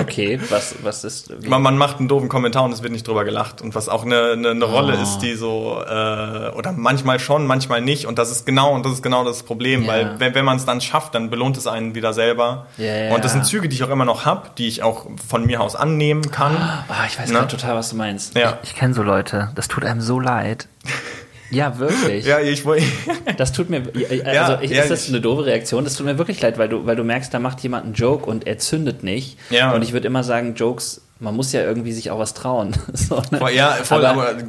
Okay, was, was ist. Wie? man, man macht einen doofen Kommentar und es wird nicht drüber gelacht. Und was auch eine, eine, eine Rolle Oh. ist, die so, äh, oder manchmal schon, manchmal nicht. Und das ist genau, und das ist genau das Problem, Ja. weil wenn, wenn man es dann schafft, dann belohnt es einen wieder selber. Ja, ja, und das sind Züge, die ich auch immer noch habe, die ich auch von mir aus annehmen kann. Ah, ich weiß Ne? gerade total, was du meinst. Ja. Ich, ich kenne so Leute. Das tut einem so leid. Ja, wirklich. Ja, ich wollte. Das tut mir, also Ja, ich, ist das eine doofe Reaktion? Das tut mir wirklich leid, weil du, weil du merkst, da macht jemand einen Joke und er zündet nicht. Ja. Und ich würde immer sagen, Jokes, man muss ja irgendwie sich auch was trauen. so, ne? ja, voll, aber, aber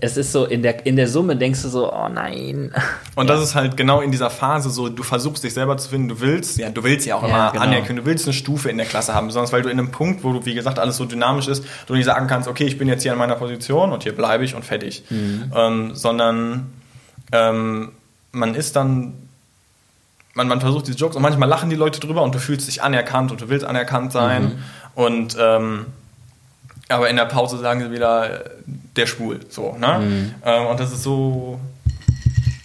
es ist so, in der, in der Summe denkst du so, oh nein. Und das ist halt genau in dieser Phase so, du versuchst dich selber zu finden, du willst, ja, du willst ja auch Ja, immer genau. Anerkennung, du willst eine Stufe in der Klasse haben, besonders weil du in einem Punkt, wo du, wie gesagt, alles so dynamisch ist, du nicht sagen kannst, okay, ich bin jetzt hier in meiner Position und hier bleibe ich und fertig. Mhm. Ähm, sondern ähm, man ist dann, man, man versucht diese Jokes und manchmal lachen die Leute drüber und du fühlst dich anerkannt und du willst anerkannt sein. Mhm. Und ähm, aber in der Pause sagen sie wieder, der schwul, so, ne? Mhm. Ähm, und das ist so.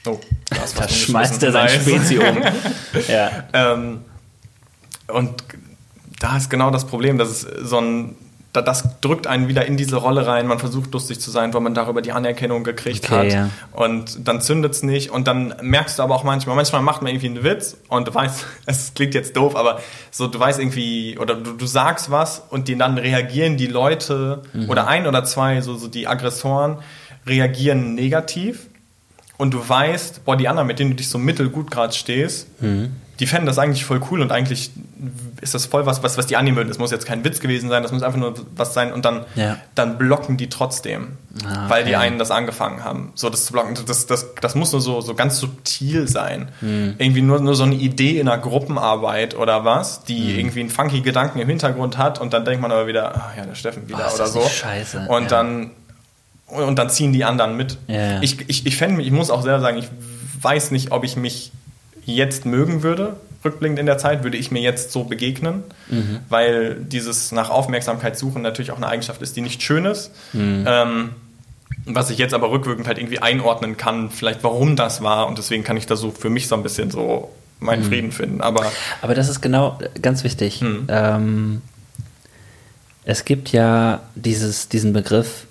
Oh, das Da schmeißt er sein Spezi um. ja. ähm, und da ist genau das Problem, dass es so ein. Da- Das drückt einen wieder in diese Rolle rein. Man versucht lustig zu sein, weil man darüber die Anerkennung gekriegt Okay, hat. ja. Und dann zündet es nicht. Und dann merkst du aber auch manchmal, manchmal macht man irgendwie einen Witz und du weißt, es klingt jetzt doof, aber so du weißt irgendwie, oder du, du sagst was und die, dann reagieren die Leute Mhm. oder ein oder zwei, so, so die Aggressoren, reagieren negativ. Und du weißt, boah, die anderen, mit denen du dich so mittelgut gerade stehst, Mhm. Die fänden das eigentlich voll cool und eigentlich ist das voll was, was, was die annehmen würden. Das muss jetzt kein Witz gewesen sein, das muss einfach nur was sein und dann, Ja. dann blocken die trotzdem, Ah, weil die okay. einen das angefangen haben. So, das zu blocken, das, das, das muss nur so, so ganz subtil sein. Hm. Irgendwie nur, nur so eine Idee in einer Gruppenarbeit oder was, die Hm. irgendwie einen funky Gedanken im Hintergrund hat und dann denkt man aber wieder, ah ja, der Steffen wieder Oh, oder so. scheiße, Und ja. dann und dann ziehen die anderen mit. Ja. Ich, ich, ich fände mich, ich muss auch selber sagen, ich weiß nicht, ob ich mich jetzt mögen würde, rückblickend in der Zeit, würde ich mir jetzt so begegnen, Mhm. weil dieses nach Aufmerksamkeit suchen natürlich auch eine Eigenschaft ist, die nicht schön ist. Mhm. Ähm, was ich jetzt aber rückwirkend halt irgendwie einordnen kann, vielleicht warum das war und deswegen kann ich da so für mich so ein bisschen so meinen Mhm. Frieden finden. Aber Aber das ist genau ganz wichtig. Hm. Ähm, es gibt ja dieses, diesen Begriff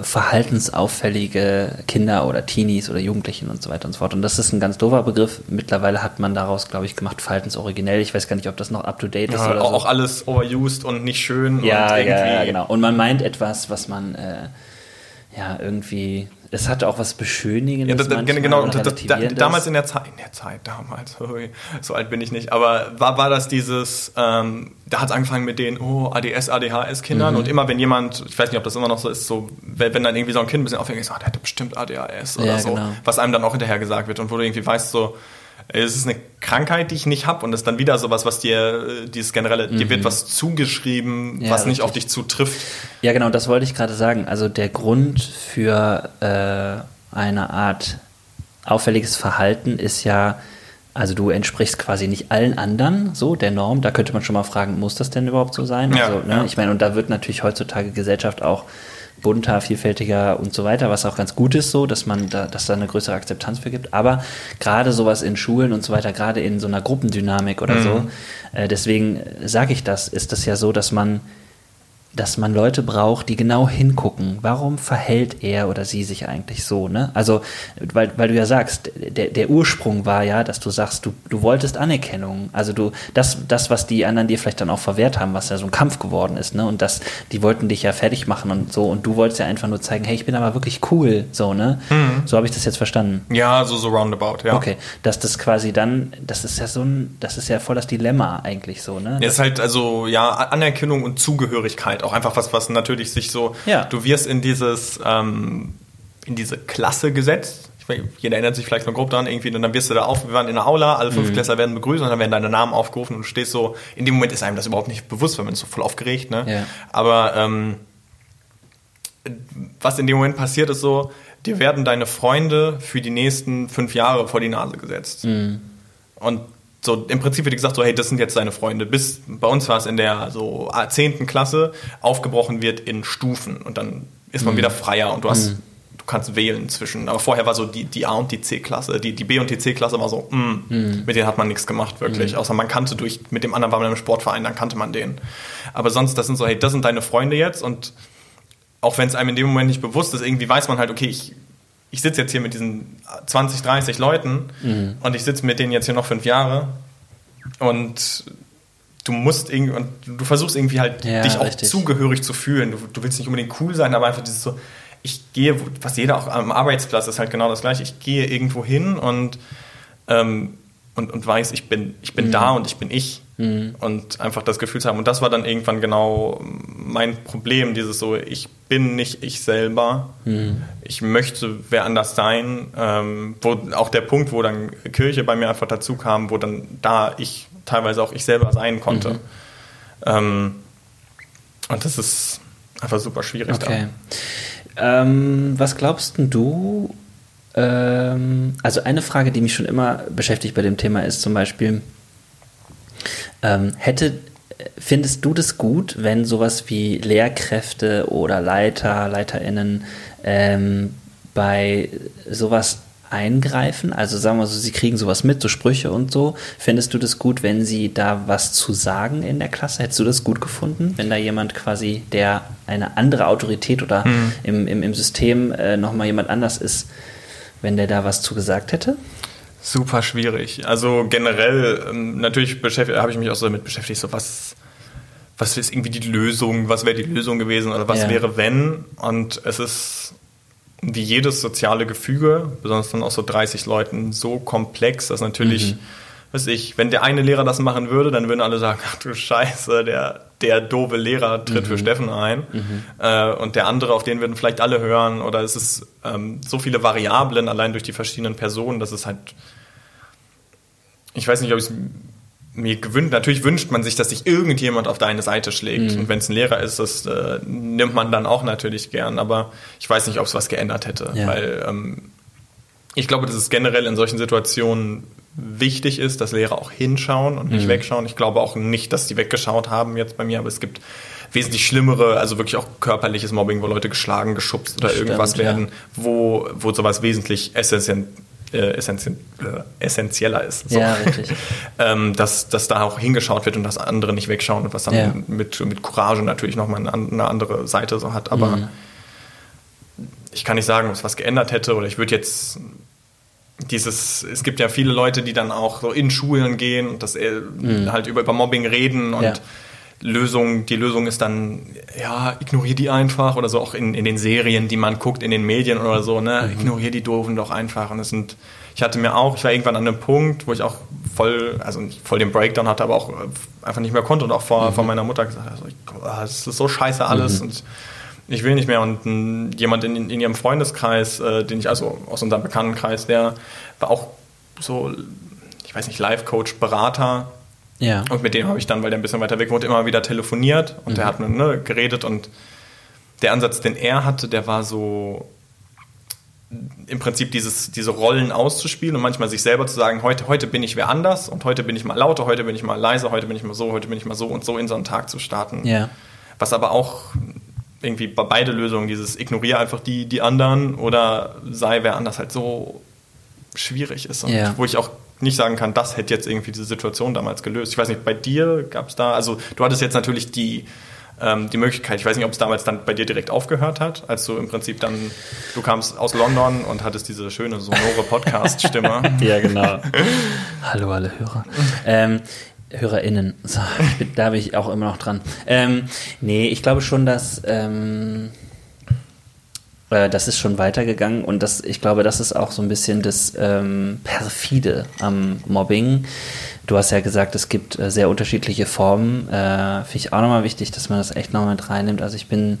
verhaltensauffällige Kinder oder Teenies oder Jugendlichen und so weiter und so fort. Und das ist ein ganz doofer Begriff. Mittlerweile hat man daraus, glaube ich, gemacht, verhaltensoriginell. Ich weiß gar nicht, ob das noch up-to-date ist ja, oder so. auch alles overused und nicht schön Ja, und ja, genau. Und man meint etwas, was man äh, ja irgendwie. Es hatte auch was Beschönigendes. Ja, das, manchmal genau. Und das, da, damals in der Zeit, in der Zeit damals, so alt bin ich nicht, aber war, war das dieses, ähm, da hat es angefangen mit den oh, ADS, Mhm. ADHS-Kindern und immer wenn jemand, ich weiß nicht, ob das immer noch so ist, so, wenn, wenn dann irgendwie so ein Kind ein bisschen aufhängt, ist, ah, der hatte bestimmt ADHS oder Ja, so, genau. was einem dann auch hinterher gesagt wird und wo du irgendwie weißt, so, es ist eine Krankheit, die ich nicht habe und es ist dann wieder sowas, was dir, äh, dieses generelle, dir wird was zugeschrieben, Mhm. Ja, was nicht richtig. auf dich zutrifft. Ja, genau, das wollte ich gerade sagen. Also der Grund für äh, eine Art auffälliges Verhalten ist ja, also du entsprichst quasi nicht allen anderen, so der Norm. Da könnte man schon mal fragen, muss das denn überhaupt so sein? Ja, also, ne, ja. Ich meine, und da wird natürlich heutzutage Gesellschaft auch bunter, vielfältiger und so weiter, was auch ganz gut ist, so, dass man da, dass da eine größere Akzeptanz für gibt. Aber gerade sowas in Schulen und so weiter, gerade in so einer Gruppendynamik oder Mhm. so, äh, deswegen sage ich das, ist das ja so, dass man dass man Leute braucht, die genau hingucken. Warum verhält er oder sie sich eigentlich so? Ne? Also, weil, weil du ja sagst, der, der Ursprung war ja, dass du sagst, du, du wolltest Anerkennung. Also du, das, das, was die anderen dir vielleicht dann auch verwehrt haben, was ja so ein Kampf geworden ist, ne? Und das, die wollten dich ja fertig machen und so. Und du wolltest ja einfach nur zeigen, hey, ich bin aber wirklich cool, so, ne? So habe ich das jetzt verstanden. Ja, so, so roundabout, ja. Okay, dass das quasi dann, das ist ja so ein, das ist ja voll das Dilemma eigentlich so, ne? Ja, ist halt also ja Anerkennung und Zugehörigkeit auch einfach was, was natürlich sich so. Ja. Du wirst in dieses ähm, in diese Klasse gesetzt. Ich weiß, jeder erinnert sich vielleicht noch grob dran irgendwie und dann wirst du da auf. Wir waren in der Aula, alle Mhm. fünf Klässler werden begrüßt und dann werden deine Namen aufgerufen und du stehst so. In dem Moment ist einem das überhaupt nicht bewusst, weil man ist so voll aufgeregt. Ne? Ja. Aber ähm, was in dem Moment passiert, ist so. Dir werden deine Freunde für die nächsten fünf Jahre vor die Nase gesetzt. Und so im Prinzip wird gesagt, so, hey, das sind jetzt deine Freunde. Bis bei uns war es in der so 10. Klasse aufgebrochen wird in Stufen und dann ist man wieder freier und du hast, du kannst wählen zwischen. Aber vorher war so die, die A und die C-Klasse, die, die B und die C-Klasse war so, mm, mhm. mit denen hat man nichts gemacht, wirklich. Mhm. Außer man kannte durch, mit dem anderen war man im Sportverein, dann kannte man den. Aber sonst, das sind so, hey, das sind deine Freunde jetzt und auch wenn es einem in dem Moment nicht bewusst ist, irgendwie weiß man halt, okay, ich, ich sitze jetzt hier mit diesen 20, 30 Leuten mhm. und ich sitze mit denen jetzt hier noch fünf Jahre und du musst irgendwie, und du versuchst irgendwie halt ja, dich auch richtig. zugehörig zu fühlen. Du, du, willst nicht unbedingt cool sein, aber einfach dieses so, ich gehe, was jeder auch am Arbeitsplatz ist halt genau das gleiche, ich gehe irgendwo hin und, ähm, und, und weiß, ich bin, ich bin mhm. da und ich bin ich. Mhm. Und einfach das Gefühl zu haben. Und das war dann irgendwann genau mein Problem, dieses so, ich bin nicht ich selber, mhm. ich möchte wer anders sein. Ähm, wo auch der Punkt, wo dann Kirche bei mir einfach dazu kam, wo dann da ich teilweise auch ich selber sein konnte. Mhm. Ähm, und das ist einfach super schwierig. Okay. Ähm, was glaubst du? Ähm, also eine Frage, die mich schon immer beschäftigt bei dem Thema ist zum Beispiel, ähm, hätte, findest du das gut, wenn sowas wie Lehrkräfte oder Leiter, LeiterInnen ähm, bei sowas eingreifen? Also sagen wir so, sie kriegen sowas mit, so Sprüche und so. Findest du das gut, wenn sie da was zu sagen in der Klasse? Hättest du das gut gefunden, wenn da jemand quasi, der eine andere Autorität oder mhm. im, im, im System äh, nochmal jemand anders ist, wenn der da was zu gesagt hätte? Super schwierig. Also generell, ähm, natürlich habe ich mich auch so damit beschäftigt, so was, was ist irgendwie die Lösung, was wäre die Lösung gewesen oder was ja. wäre wenn? Und es ist wie jedes soziale Gefüge, besonders dann auch so 30 Leuten, so komplex, dass natürlich, mhm. weiß ich, wenn der eine Lehrer das machen würde, dann würden alle sagen, ach du Scheiße, der, der doofe Lehrer tritt mhm. für Steffen ein. Mhm. Äh, und der andere, auf den würden vielleicht alle hören. Oder es ist ähm, so viele Variablen allein durch die verschiedenen Personen, dass es halt ich weiß nicht, ob ich es mir gewünscht, natürlich wünscht man sich, dass sich irgendjemand auf deine Seite schlägt. Mhm. Und wenn es ein Lehrer ist, das äh, nimmt man dann auch natürlich gern. Aber ich weiß nicht, ob es was geändert hätte. Ja. Weil ähm, ich glaube, dass es generell in solchen Situationen wichtig ist, dass Lehrer auch hinschauen und nicht mhm. wegschauen. Ich glaube auch nicht, dass die weggeschaut haben jetzt bei mir, aber es gibt wesentlich schlimmere, also wirklich auch körperliches Mobbing, wo Leute geschlagen, geschubst oder Stimmt, irgendwas werden, ja. wo, wo sowas wesentlich essentiell äh, essentie äh, essentieller ist. So. Ja, richtig. ähm, dass, dass da auch hingeschaut wird und dass andere nicht wegschauen und was dann ja. mit, mit Courage natürlich nochmal eine andere Seite so hat. Aber mhm. ich kann nicht sagen, ob es was geändert hätte oder ich würde jetzt dieses, es gibt ja viele Leute, die dann auch so in Schulen gehen und das äh, mhm. halt über, über Mobbing reden und ja. Lösung, die Lösung ist dann, ja, ignoriere die einfach oder so auch in, in den Serien, die man guckt, in den Medien oder so, ne, mhm. ignoriere die Doofen doch einfach. Und es sind, ich hatte mir auch, ich war irgendwann an einem Punkt, wo ich auch voll, also nicht voll den Breakdown hatte, aber auch äh, einfach nicht mehr konnte und auch vor, mhm. vor meiner Mutter gesagt, also, das ist so scheiße alles mhm. und ich will nicht mehr. Und m, jemand in, in ihrem Freundeskreis, äh, den ich, also aus unserem Bekanntenkreis, der war auch so, ich weiß nicht, Life-Coach, Berater, ja. Und mit dem habe ich dann, weil der ein bisschen weiter weg wohnt, immer wieder telefoniert und mhm. der hat ne, geredet und der Ansatz, den er hatte, der war so im Prinzip dieses, diese Rollen auszuspielen und manchmal sich selber zu sagen, heute, heute bin ich wer anders und heute bin ich mal lauter, heute bin ich mal leiser, heute bin ich mal so, heute bin ich mal so und so in so einen Tag zu starten. Ja. Was aber auch irgendwie bei beide Lösungen, dieses ignoriere einfach die, die anderen oder sei wer anders halt so schwierig ist und ja. wo ich auch nicht sagen kann, das hätte jetzt irgendwie diese Situation damals gelöst. Ich weiß nicht, bei dir gab es da, also du hattest jetzt natürlich die, ähm, die Möglichkeit, ich weiß nicht, ob es damals dann bei dir direkt aufgehört hat, als du im Prinzip dann, du kamst aus London und hattest diese schöne, sonore Podcast-Stimme. ja, genau. Hallo alle Hörer. Ähm, HörerInnen, so, da bin ich auch immer noch dran. Ähm, nee, ich glaube schon, dass ähm, äh, das ist schon weitergegangen und das, ich glaube, das ist auch so ein bisschen das ähm, perfide am Mobbing. Du hast ja gesagt, es gibt äh, sehr unterschiedliche Formen. Äh, Finde ich auch nochmal wichtig, dass man das echt nochmal mit reinnimmt. Also ich bin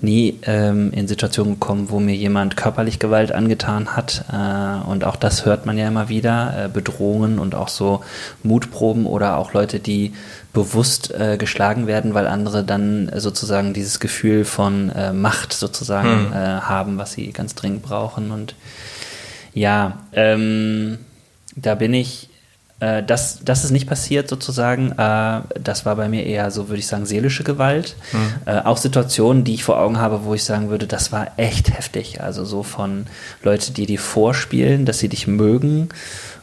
nie ähm, in Situationen gekommen, wo mir jemand körperlich Gewalt angetan hat. Äh, und auch das hört man ja immer wieder. Äh, Bedrohungen und auch so Mutproben oder auch Leute, die bewusst äh, geschlagen werden, weil andere dann sozusagen dieses Gefühl von äh, Macht sozusagen hm. äh, haben, was sie ganz dringend brauchen. Und ja, ähm, da bin ich äh, das, das ist nicht passiert sozusagen. Äh, das war bei mir eher so, würde ich sagen, seelische Gewalt. Mhm. Äh, auch Situationen, die ich vor Augen habe, wo ich sagen würde, das war echt heftig. Also so von Leute, die dir vorspielen, dass sie dich mögen.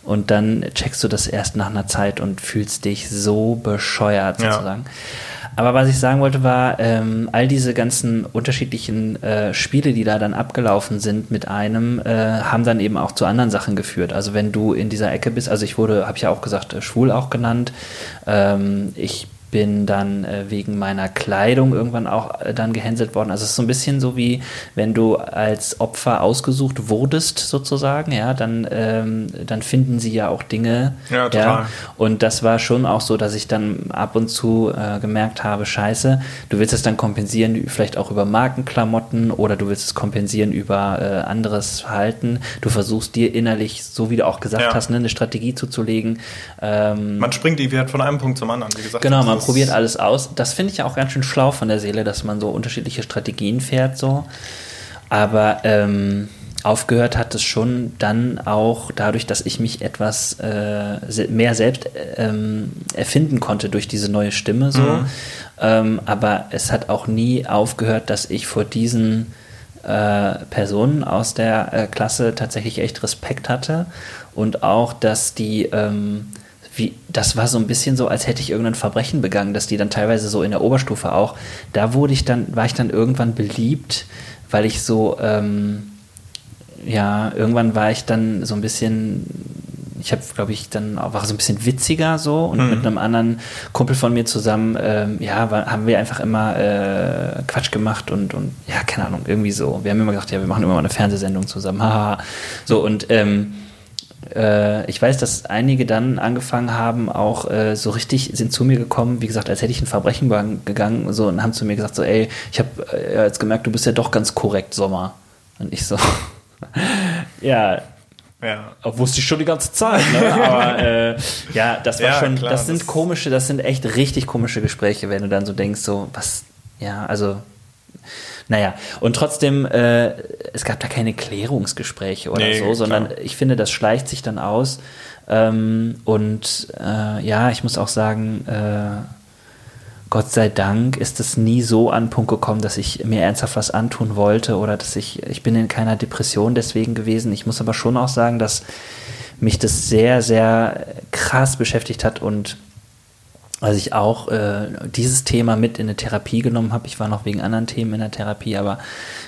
Und dann checkst du das erst nach einer Zeit und fühlst dich so bescheuert sozusagen. Ja. Aber was ich sagen wollte war, ähm, all diese ganzen unterschiedlichen äh, Spiele, die da dann abgelaufen sind mit einem, äh, haben dann eben auch zu anderen Sachen geführt. Also wenn du in dieser Ecke bist, also ich wurde, habe ich ja auch gesagt, äh, schwul auch genannt. Ähm, ich bin dann äh, wegen meiner Kleidung irgendwann auch äh, dann gehänselt worden. Also es ist so ein bisschen so wie, wenn du als Opfer ausgesucht wurdest, sozusagen, ja, dann, ähm, dann finden sie ja auch Dinge. Ja, total. Ja, und das war schon auch so, dass ich dann ab und zu äh, gemerkt habe, scheiße, du willst es dann kompensieren, vielleicht auch über Markenklamotten oder du willst es kompensieren über äh, anderes Verhalten. Du versuchst dir innerlich, so wie du auch gesagt ja. hast, ne, eine Strategie zuzulegen. Ähm, man springt die Wert von einem Punkt zum anderen, wie gesagt. Genau, man probiert alles aus. Das finde ich ja auch ganz schön schlau von der Seele, dass man so unterschiedliche Strategien fährt, so. Aber ähm, aufgehört hat es schon dann auch dadurch, dass ich mich etwas äh, mehr selbst ähm, erfinden konnte durch diese neue Stimme, so. Mhm. Ähm, aber es hat auch nie aufgehört, dass ich vor diesen äh, Personen aus der äh, Klasse tatsächlich echt Respekt hatte und auch, dass die ähm, wie, das war so ein bisschen so, als hätte ich irgendein Verbrechen begangen, dass die dann teilweise so in der Oberstufe auch, da wurde ich dann, war ich dann irgendwann beliebt, weil ich so, ähm, ja, irgendwann war ich dann so ein bisschen, ich habe, glaube ich, dann auch war so ein bisschen witziger so und mhm. mit einem anderen Kumpel von mir zusammen, ähm, ja, war, haben wir einfach immer äh, Quatsch gemacht und, und ja, keine Ahnung, irgendwie so. Wir haben immer gesagt, ja, wir machen immer mal eine Fernsehsendung zusammen, haha. so und ähm, äh, ich weiß, dass einige dann angefangen haben, auch äh, so richtig sind zu mir gekommen, wie gesagt, als hätte ich ein Verbrechen gegangen, so und haben zu mir gesagt, so, ey, ich habe äh, jetzt gemerkt, du bist ja doch ganz korrekt, Sommer. Und ich so, ja, ja. Wusste ich schon die ganze Zeit, ne? Aber äh, ja, das war ja, schon, klar, das sind das komische, das sind echt richtig komische Gespräche, wenn du dann so denkst, so, was, ja, also naja, und trotzdem, äh, es gab da keine Klärungsgespräche oder nee, so, sondern klar. ich finde, das schleicht sich dann aus. Ähm, und äh, ja, ich muss auch sagen, äh, Gott sei Dank ist es nie so an den Punkt gekommen, dass ich mir ernsthaft was antun wollte oder dass ich, ich bin in keiner Depression deswegen gewesen. Ich muss aber schon auch sagen, dass mich das sehr, sehr krass beschäftigt hat und als ich auch äh, dieses Thema mit in eine Therapie genommen habe. Ich war noch wegen anderen Themen in der Therapie, aber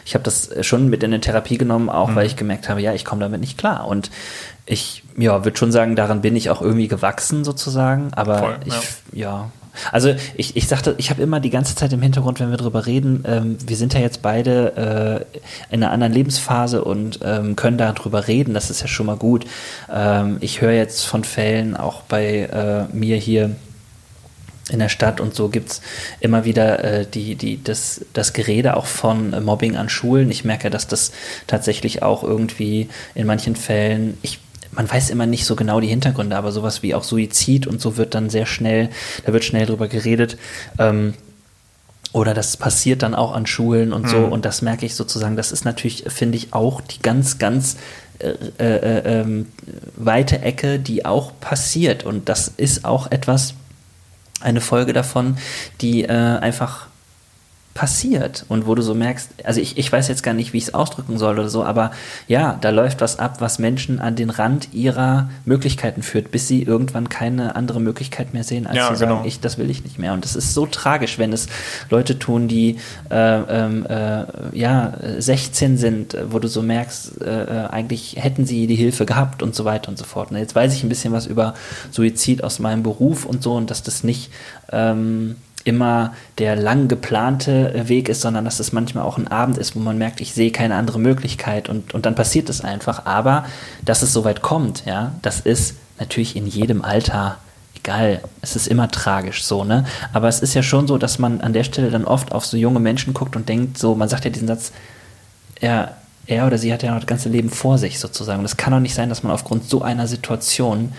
ich habe das schon mit in eine Therapie genommen, auch mhm. weil ich gemerkt habe, ja, ich komme damit nicht klar. Und ich, ja, würde schon sagen, daran bin ich auch irgendwie gewachsen sozusagen. Aber Voll, ich, ja. ja. Also ich, ich sagte, ich habe immer die ganze Zeit im Hintergrund, wenn wir darüber reden, ähm, wir sind ja jetzt beide äh, in einer anderen Lebensphase und ähm, können darüber reden, das ist ja schon mal gut. Ähm, ich höre jetzt von Fällen auch bei äh, mir hier in der Stadt und so gibt es immer wieder äh, die, die, das, das Gerede auch von äh, Mobbing an Schulen. Ich merke, dass das tatsächlich auch irgendwie in manchen Fällen, ich, man weiß immer nicht so genau die Hintergründe, aber sowas wie auch Suizid und so wird dann sehr schnell, da wird schnell drüber geredet. Ähm, oder das passiert dann auch an Schulen und so. Mhm. Und das merke ich sozusagen. Das ist natürlich, finde ich, auch die ganz, ganz äh, äh, äh, ähm, weite Ecke, die auch passiert. Und das ist auch etwas, eine Folge davon, die äh, einfach passiert und wo du so merkst, also ich, ich weiß jetzt gar nicht, wie ich es ausdrücken soll oder so, aber ja, da läuft was ab, was Menschen an den Rand ihrer Möglichkeiten führt, bis sie irgendwann keine andere Möglichkeit mehr sehen, als ja, sie genau. sagen, ich, das will ich nicht mehr. Und das ist so tragisch, wenn es Leute tun, die äh, ähm, äh, ja 16 sind, wo du so merkst, äh, äh, eigentlich hätten sie die Hilfe gehabt und so weiter und so fort. Und jetzt weiß ich ein bisschen was über Suizid aus meinem Beruf und so und dass das nicht ähm, immer der lang geplante Weg ist, sondern dass es manchmal auch ein Abend ist, wo man merkt, ich sehe keine andere Möglichkeit und, und dann passiert es einfach. Aber dass es soweit kommt, ja, das ist natürlich in jedem Alter egal. Es ist immer tragisch so, ne? Aber es ist ja schon so, dass man an der Stelle dann oft auf so junge Menschen guckt und denkt, so, man sagt ja diesen Satz, er, er oder sie hat ja noch das ganze Leben vor sich sozusagen. Und es kann doch nicht sein, dass man aufgrund so einer Situation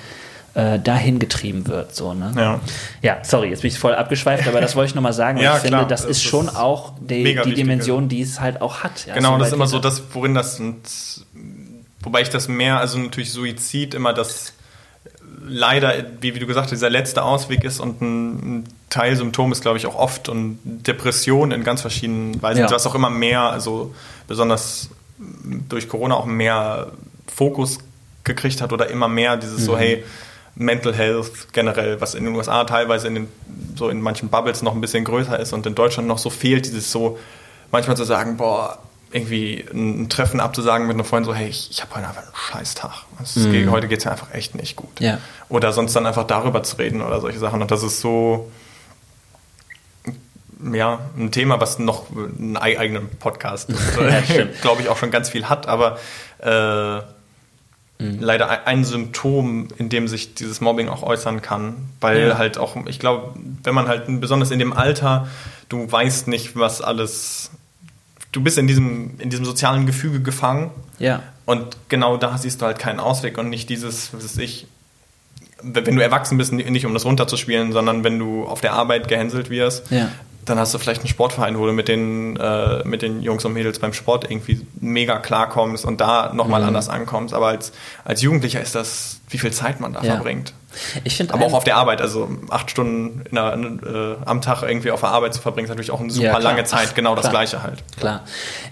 äh, dahin getrieben wird. So, ne? ja. ja, sorry, jetzt bin ich voll abgeschweift, aber das wollte ich nochmal sagen. ja, ich klar, finde, das, das ist schon auch die, die Dimension, die es halt auch hat. Ja, genau, das ist immer so das, worin das, und, wobei ich das mehr, also natürlich Suizid immer das leider, wie, wie du gesagt hast, dieser letzte Ausweg ist und ein, ein Teilsymptom ist, glaube ich, auch oft und Depression in ganz verschiedenen Weisen, ja. was auch immer mehr, also besonders durch Corona auch mehr Fokus gekriegt hat oder immer mehr dieses mhm. so, hey, Mental Health generell, was in den USA teilweise in den, so in manchen Bubbles noch ein bisschen größer ist und in Deutschland noch so fehlt, dieses so, manchmal zu sagen, boah, irgendwie ein Treffen abzusagen mit einer Freundin, so, hey, ich, ich habe heute einfach einen Scheißtag. Mhm. Heute geht es mir einfach echt nicht gut. Ja. Oder sonst dann einfach darüber zu reden oder solche Sachen. Und das ist so, ja, ein Thema, was noch einen eigenen Podcast, ja, glaube ich, auch schon ganz viel hat, aber äh, mhm. leider ein Symptom, in dem sich dieses Mobbing auch äußern kann, weil ja. halt auch, ich glaube, wenn man halt besonders in dem Alter, du weißt nicht, was alles, du bist in diesem, in diesem sozialen Gefüge gefangen. Ja. Und genau da siehst du halt keinen Ausweg und nicht dieses, was ist ich, wenn du erwachsen bist, nicht um das runterzuspielen, sondern wenn du auf der Arbeit gehänselt wirst, ja dann hast du vielleicht einen Sportverein, wo du mit den, äh, mit den Jungs und Mädels beim Sport irgendwie mega klarkommst und da nochmal mhm. anders ankommst. Aber als, als Jugendlicher ist das, wie viel Zeit man da ja. verbringt. Ich finde Aber auch auf der Arbeit, also acht Stunden der, äh, am Tag irgendwie auf der Arbeit zu verbringen, ist natürlich auch eine super ja, lange Zeit, genau klar. das Gleiche halt. Klar.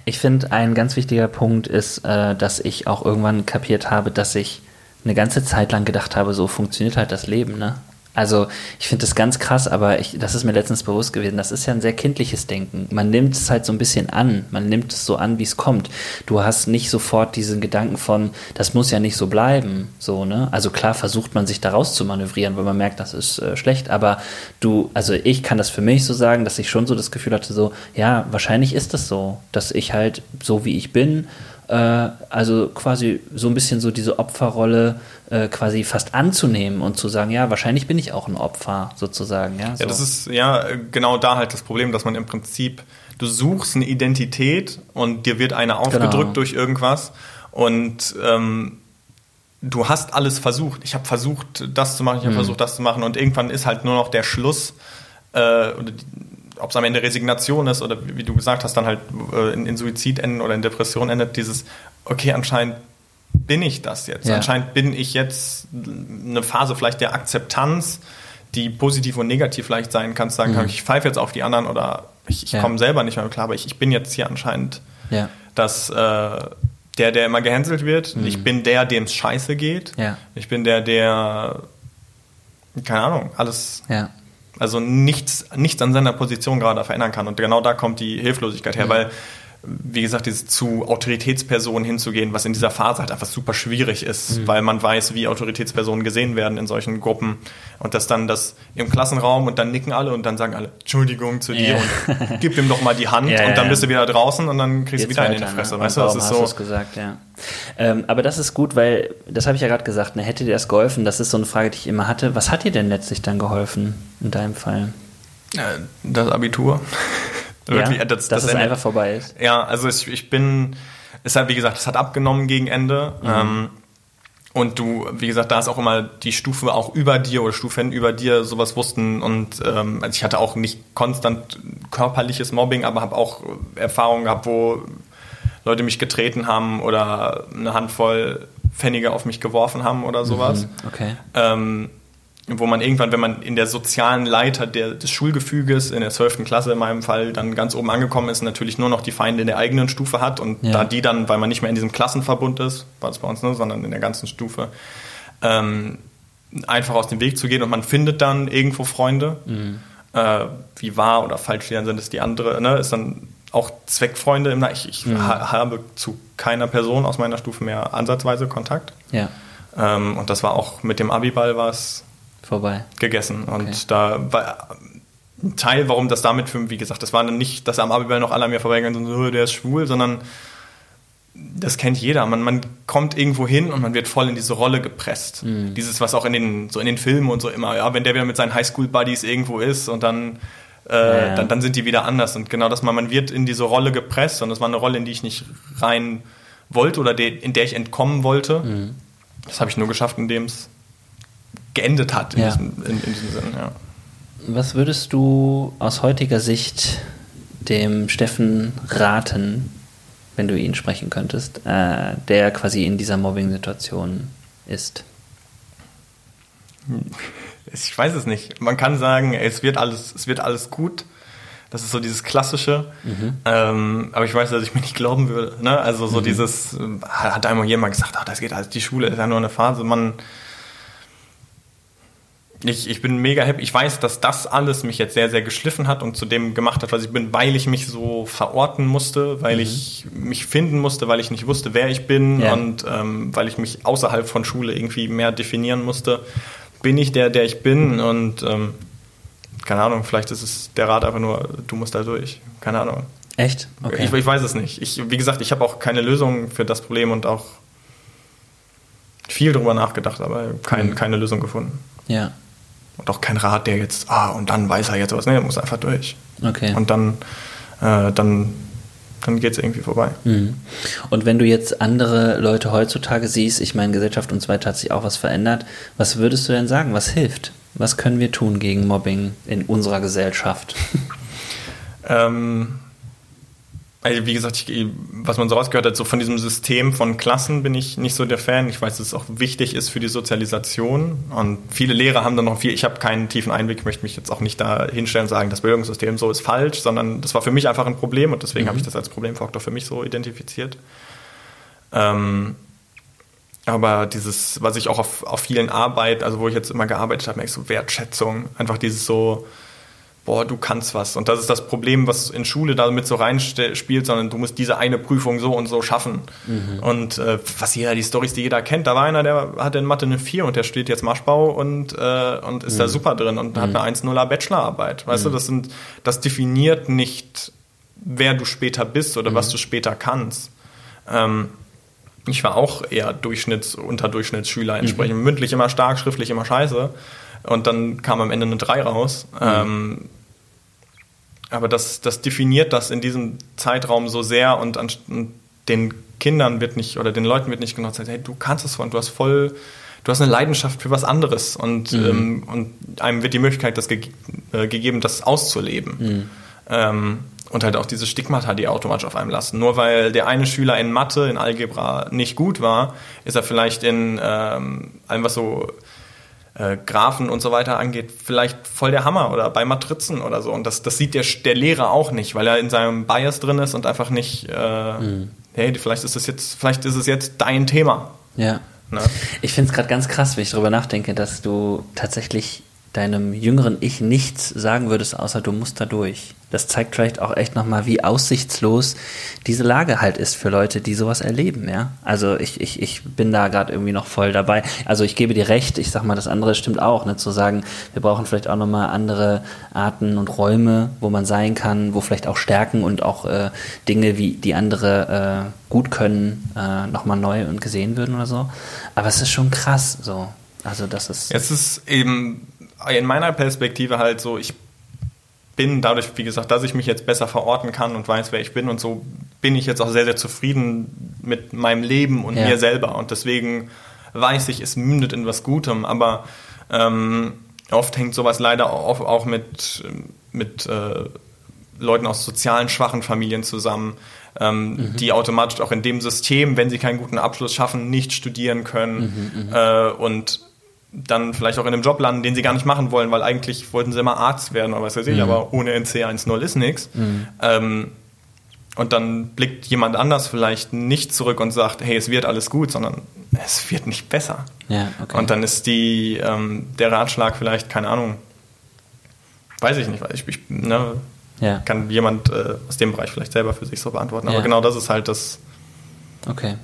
Ich finde, ein ganz wichtiger Punkt ist, äh, dass ich auch irgendwann kapiert habe, dass ich eine ganze Zeit lang gedacht habe, so funktioniert halt das Leben, ne? Also ich finde das ganz krass, aber ich, das ist mir letztens bewusst gewesen. Das ist ja ein sehr kindliches Denken. Man nimmt es halt so ein bisschen an. Man nimmt es so an, wie es kommt. Du hast nicht sofort diesen Gedanken von, das muss ja nicht so bleiben. So, ne? Also klar versucht man sich da raus zu manövrieren, weil man merkt, das ist äh, schlecht. Aber du, also ich kann das für mich so sagen, dass ich schon so das Gefühl hatte, so, ja, wahrscheinlich ist das so, dass ich halt so wie ich bin äh, also quasi so ein bisschen so diese Opferrolle äh, quasi fast anzunehmen und zu sagen, ja, wahrscheinlich bin ich auch ein Opfer sozusagen. Ja, so. ja, das ist ja genau da halt das Problem, dass man im Prinzip, du suchst eine Identität und dir wird eine aufgedrückt genau. durch irgendwas und ähm, du hast alles versucht. Ich habe versucht, das zu machen, ich habe mhm. versucht, das zu machen und irgendwann ist halt nur noch der Schluss äh, ob es am Ende Resignation ist oder wie du gesagt hast, dann halt äh, in, in, Suizid enden oder in Depression endet, dieses, okay, anscheinend bin ich das jetzt. Ja. Anscheinend bin ich jetzt eine Phase vielleicht der Akzeptanz, die positiv und negativ vielleicht sein kann, sagen mhm. kann, ich pfeife jetzt auf die anderen oder ich, ich ja. komme selber nicht mehr klar, aber ich, ich bin jetzt hier anscheinend ja. dass äh, der, der immer gehänselt wird. Mhm. Ich bin der, dem es scheiße geht. Ich bin der, der keine Ahnung, alles also nichts, nichts an seiner Position gerade verändern kann. Und genau da kommt die Hilflosigkeit her, mhm. weil wie gesagt, dieses zu Autoritätspersonen hinzugehen, was in dieser Phase halt einfach super schwierig ist, mhm. weil man weiß, wie Autoritätspersonen gesehen werden in solchen Gruppen und dass dann das im Klassenraum und dann nicken alle und dann sagen alle Entschuldigung zu dir yeah. und gib ihm doch mal die Hand yeah, und dann bist du wieder draußen und dann kriegst du wieder einen in die Fresse. Ne? Weißt du, das ist so. gesagt, ja. Ähm, aber das ist gut, weil, das habe ich ja gerade gesagt, ne, hätte dir das geholfen? Das ist so eine Frage, die ich immer hatte. Was hat dir denn letztlich dann geholfen in deinem Fall? Das Abitur. Wirklich, ja, das, dass das es einfach vorbei ist. Ja, also ich, ich bin, es hat, wie gesagt, es hat abgenommen gegen Ende. Mhm. Ähm, und du, wie gesagt, da ist auch immer die Stufe auch über dir oder Stufen über dir sowas wussten. Und ähm, also ich hatte auch nicht konstant körperliches Mobbing, aber habe auch Erfahrungen gehabt, wo Leute mich getreten haben oder eine Handvoll Pfennige auf mich geworfen haben oder sowas. Mhm, okay. Ähm, wo man irgendwann, wenn man in der sozialen Leiter der, des Schulgefüges in der 12. Klasse in meinem Fall dann ganz oben angekommen ist, natürlich nur noch die Feinde in der eigenen Stufe hat und ja. da die dann, weil man nicht mehr in diesem Klassenverbund ist, war das bei uns, ne, sondern in der ganzen Stufe, ähm, einfach aus dem Weg zu gehen und man findet dann irgendwo Freunde. Mhm. Äh, wie wahr oder falsch die dann sind, ist die andere, ne, ist dann auch Zweckfreunde. Im, ich, ich mhm. ha, habe zu keiner Person aus meiner Stufe mehr ansatzweise Kontakt. Ja. Ähm, und das war auch mit dem Abiball was vorbei. Gegessen. Und okay. da war ein Teil, warum das damit für, wie gesagt, das war dann nicht, dass am Abiball noch alle an mir vorbeigehen und so, oh, der ist schwul, sondern das kennt jeder. Man, man kommt irgendwo hin und man wird voll in diese Rolle gepresst. Mhm. Dieses, was auch in den, so in den Filmen und so immer, ja, wenn der wieder mit seinen Highschool-Buddies irgendwo ist und dann, äh, ja. dann, dann sind die wieder anders. Und genau das, man, man wird in diese Rolle gepresst und das war eine Rolle, in die ich nicht rein wollte oder de, in der ich entkommen wollte. Mhm. Das habe ich nur geschafft, indem es geendet hat in, ja. diesem, in, in diesem Sinn. Ja. Was würdest du aus heutiger Sicht dem Steffen raten, wenn du ihn sprechen könntest, äh, der quasi in dieser Mobbing-Situation ist? Ich weiß es nicht. Man kann sagen, es wird alles, es wird alles gut. Das ist so dieses Klassische. Mhm. Ähm, aber ich weiß, dass ich mir nicht glauben würde. Ne? Also so mhm. dieses, äh, hat einmal jemand gesagt, ach, das geht alles, die Schule ist ja nur eine Phase. Man, ich, ich bin mega happy. Ich weiß, dass das alles mich jetzt sehr, sehr geschliffen hat und zu dem gemacht hat, was ich bin, weil ich mich so verorten musste, weil mhm. ich mich finden musste, weil ich nicht wusste, wer ich bin ja. und ähm, weil ich mich außerhalb von Schule irgendwie mehr definieren musste. Bin ich der, der ich bin und ähm, keine Ahnung, vielleicht ist es der Rat einfach nur, du musst da durch. Keine Ahnung. Echt? Okay. Ich, ich weiß es nicht. Ich, wie gesagt, ich habe auch keine Lösung für das Problem und auch viel drüber nachgedacht, aber kein, mhm. keine Lösung gefunden. Ja. Und auch kein Rat, der jetzt, ah, und dann weiß er jetzt was. Nee, er muss einfach durch. Okay. Und dann, äh, dann, dann geht es irgendwie vorbei. Mhm. Und wenn du jetzt andere Leute heutzutage siehst, ich meine, Gesellschaft und so weiter hat sich auch was verändert, was würdest du denn sagen? Was hilft? Was können wir tun gegen Mobbing in unserer Gesellschaft? ähm, also wie gesagt, ich, was man so rausgehört hat, so von diesem System von Klassen bin ich nicht so der Fan. Ich weiß, dass es auch wichtig ist für die Sozialisation. Und viele Lehrer haben dann noch viel, ich habe keinen tiefen Einblick, möchte mich jetzt auch nicht da hinstellen und sagen, das Bildungssystem so ist falsch, sondern das war für mich einfach ein Problem und deswegen mhm. habe ich das als Problemfaktor für mich so identifiziert. Ähm, aber dieses, was ich auch auf, auf vielen Arbeit, also wo ich jetzt immer gearbeitet habe, merke ich so Wertschätzung, einfach dieses so, boah, du kannst was. Und das ist das Problem, was in Schule damit so reinspielt, sondern du musst diese eine Prüfung so und so schaffen. Mhm. Und äh, was jeder, die Stories, die jeder kennt, da war einer, der hatte in Mathe eine 4 und der steht jetzt Maschbau und, äh, und ist mhm. da super drin und mhm. hat eine 1-0er Bachelorarbeit. Weißt du, mhm. das sind, das definiert nicht, wer du später bist oder was mhm. du später kannst. Ähm, ich war auch eher Durchschnitts-, Unterdurchschnittsschüler, entsprechend mhm. mündlich immer stark, schriftlich immer scheiße. Und dann kam am Ende eine 3 raus. Mhm. Ähm, aber das, das definiert das in diesem Zeitraum so sehr und, an, und den Kindern wird nicht oder den Leuten wird nicht genau gesagt, hey, du kannst es und du hast voll, du hast eine Leidenschaft für was anderes und, mhm. ähm, und einem wird die Möglichkeit das ge äh, gegeben, das auszuleben. Mhm. Ähm, und halt auch diese Stigmata, die automatisch auf einem lasten. Nur weil der eine Schüler in Mathe, in Algebra nicht gut war, ist er vielleicht in ähm, allem, was so äh, Graphen und so weiter angeht, vielleicht voll der Hammer oder bei Matrizen oder so. Und das, das sieht der, der Lehrer auch nicht, weil er in seinem Bias drin ist und einfach nicht, äh, mhm. hey, vielleicht ist es jetzt, vielleicht ist es jetzt dein Thema. Ja. Ne? Ich finde es gerade ganz krass, wenn ich darüber nachdenke, dass du tatsächlich deinem jüngeren Ich nichts sagen würdest, außer du musst da durch. Das zeigt vielleicht auch echt nochmal, wie aussichtslos diese Lage halt ist für Leute, die sowas erleben, ja. Also ich, ich, ich bin da gerade irgendwie noch voll dabei. Also ich gebe dir recht, ich sag mal, das andere stimmt auch, ne, zu sagen, wir brauchen vielleicht auch nochmal andere Arten und Räume, wo man sein kann, wo vielleicht auch Stärken und auch äh, Dinge, wie die andere äh, gut können, äh, nochmal neu und gesehen würden oder so. Aber es ist schon krass, so. Also das ist. Es ist eben in meiner Perspektive halt so, ich bin dadurch, wie gesagt, dass ich mich jetzt besser verorten kann und weiß, wer ich bin und so bin ich jetzt auch sehr, sehr zufrieden mit meinem Leben und ja. mir selber. Und deswegen weiß ich, es mündet in was Gutem, aber ähm, oft hängt sowas leider auch, mit, mit äh, Leuten aus sozialen schwachen Familien zusammen, ähm, mhm. die automatisch auch in dem System, wenn sie keinen guten Abschluss schaffen, nicht studieren können mhm, mhm. äh, und dann vielleicht auch in einem Job landen, den sie gar nicht machen wollen, weil eigentlich wollten sie immer Arzt werden oder was weiß ich, mhm. aber ohne NC 1.0 ist nichts. Mhm. Ähm, und dann blickt jemand anders vielleicht nicht zurück und sagt, hey, es wird alles gut, sondern es wird nicht besser. Ja, okay. Und dann ist die, ähm, der Ratschlag vielleicht, keine Ahnung, weiß ich nicht, weil ich, ich ne, ja. kann jemand äh, aus dem Bereich vielleicht selber für sich so beantworten. Aber ja. genau das ist halt das. Okay.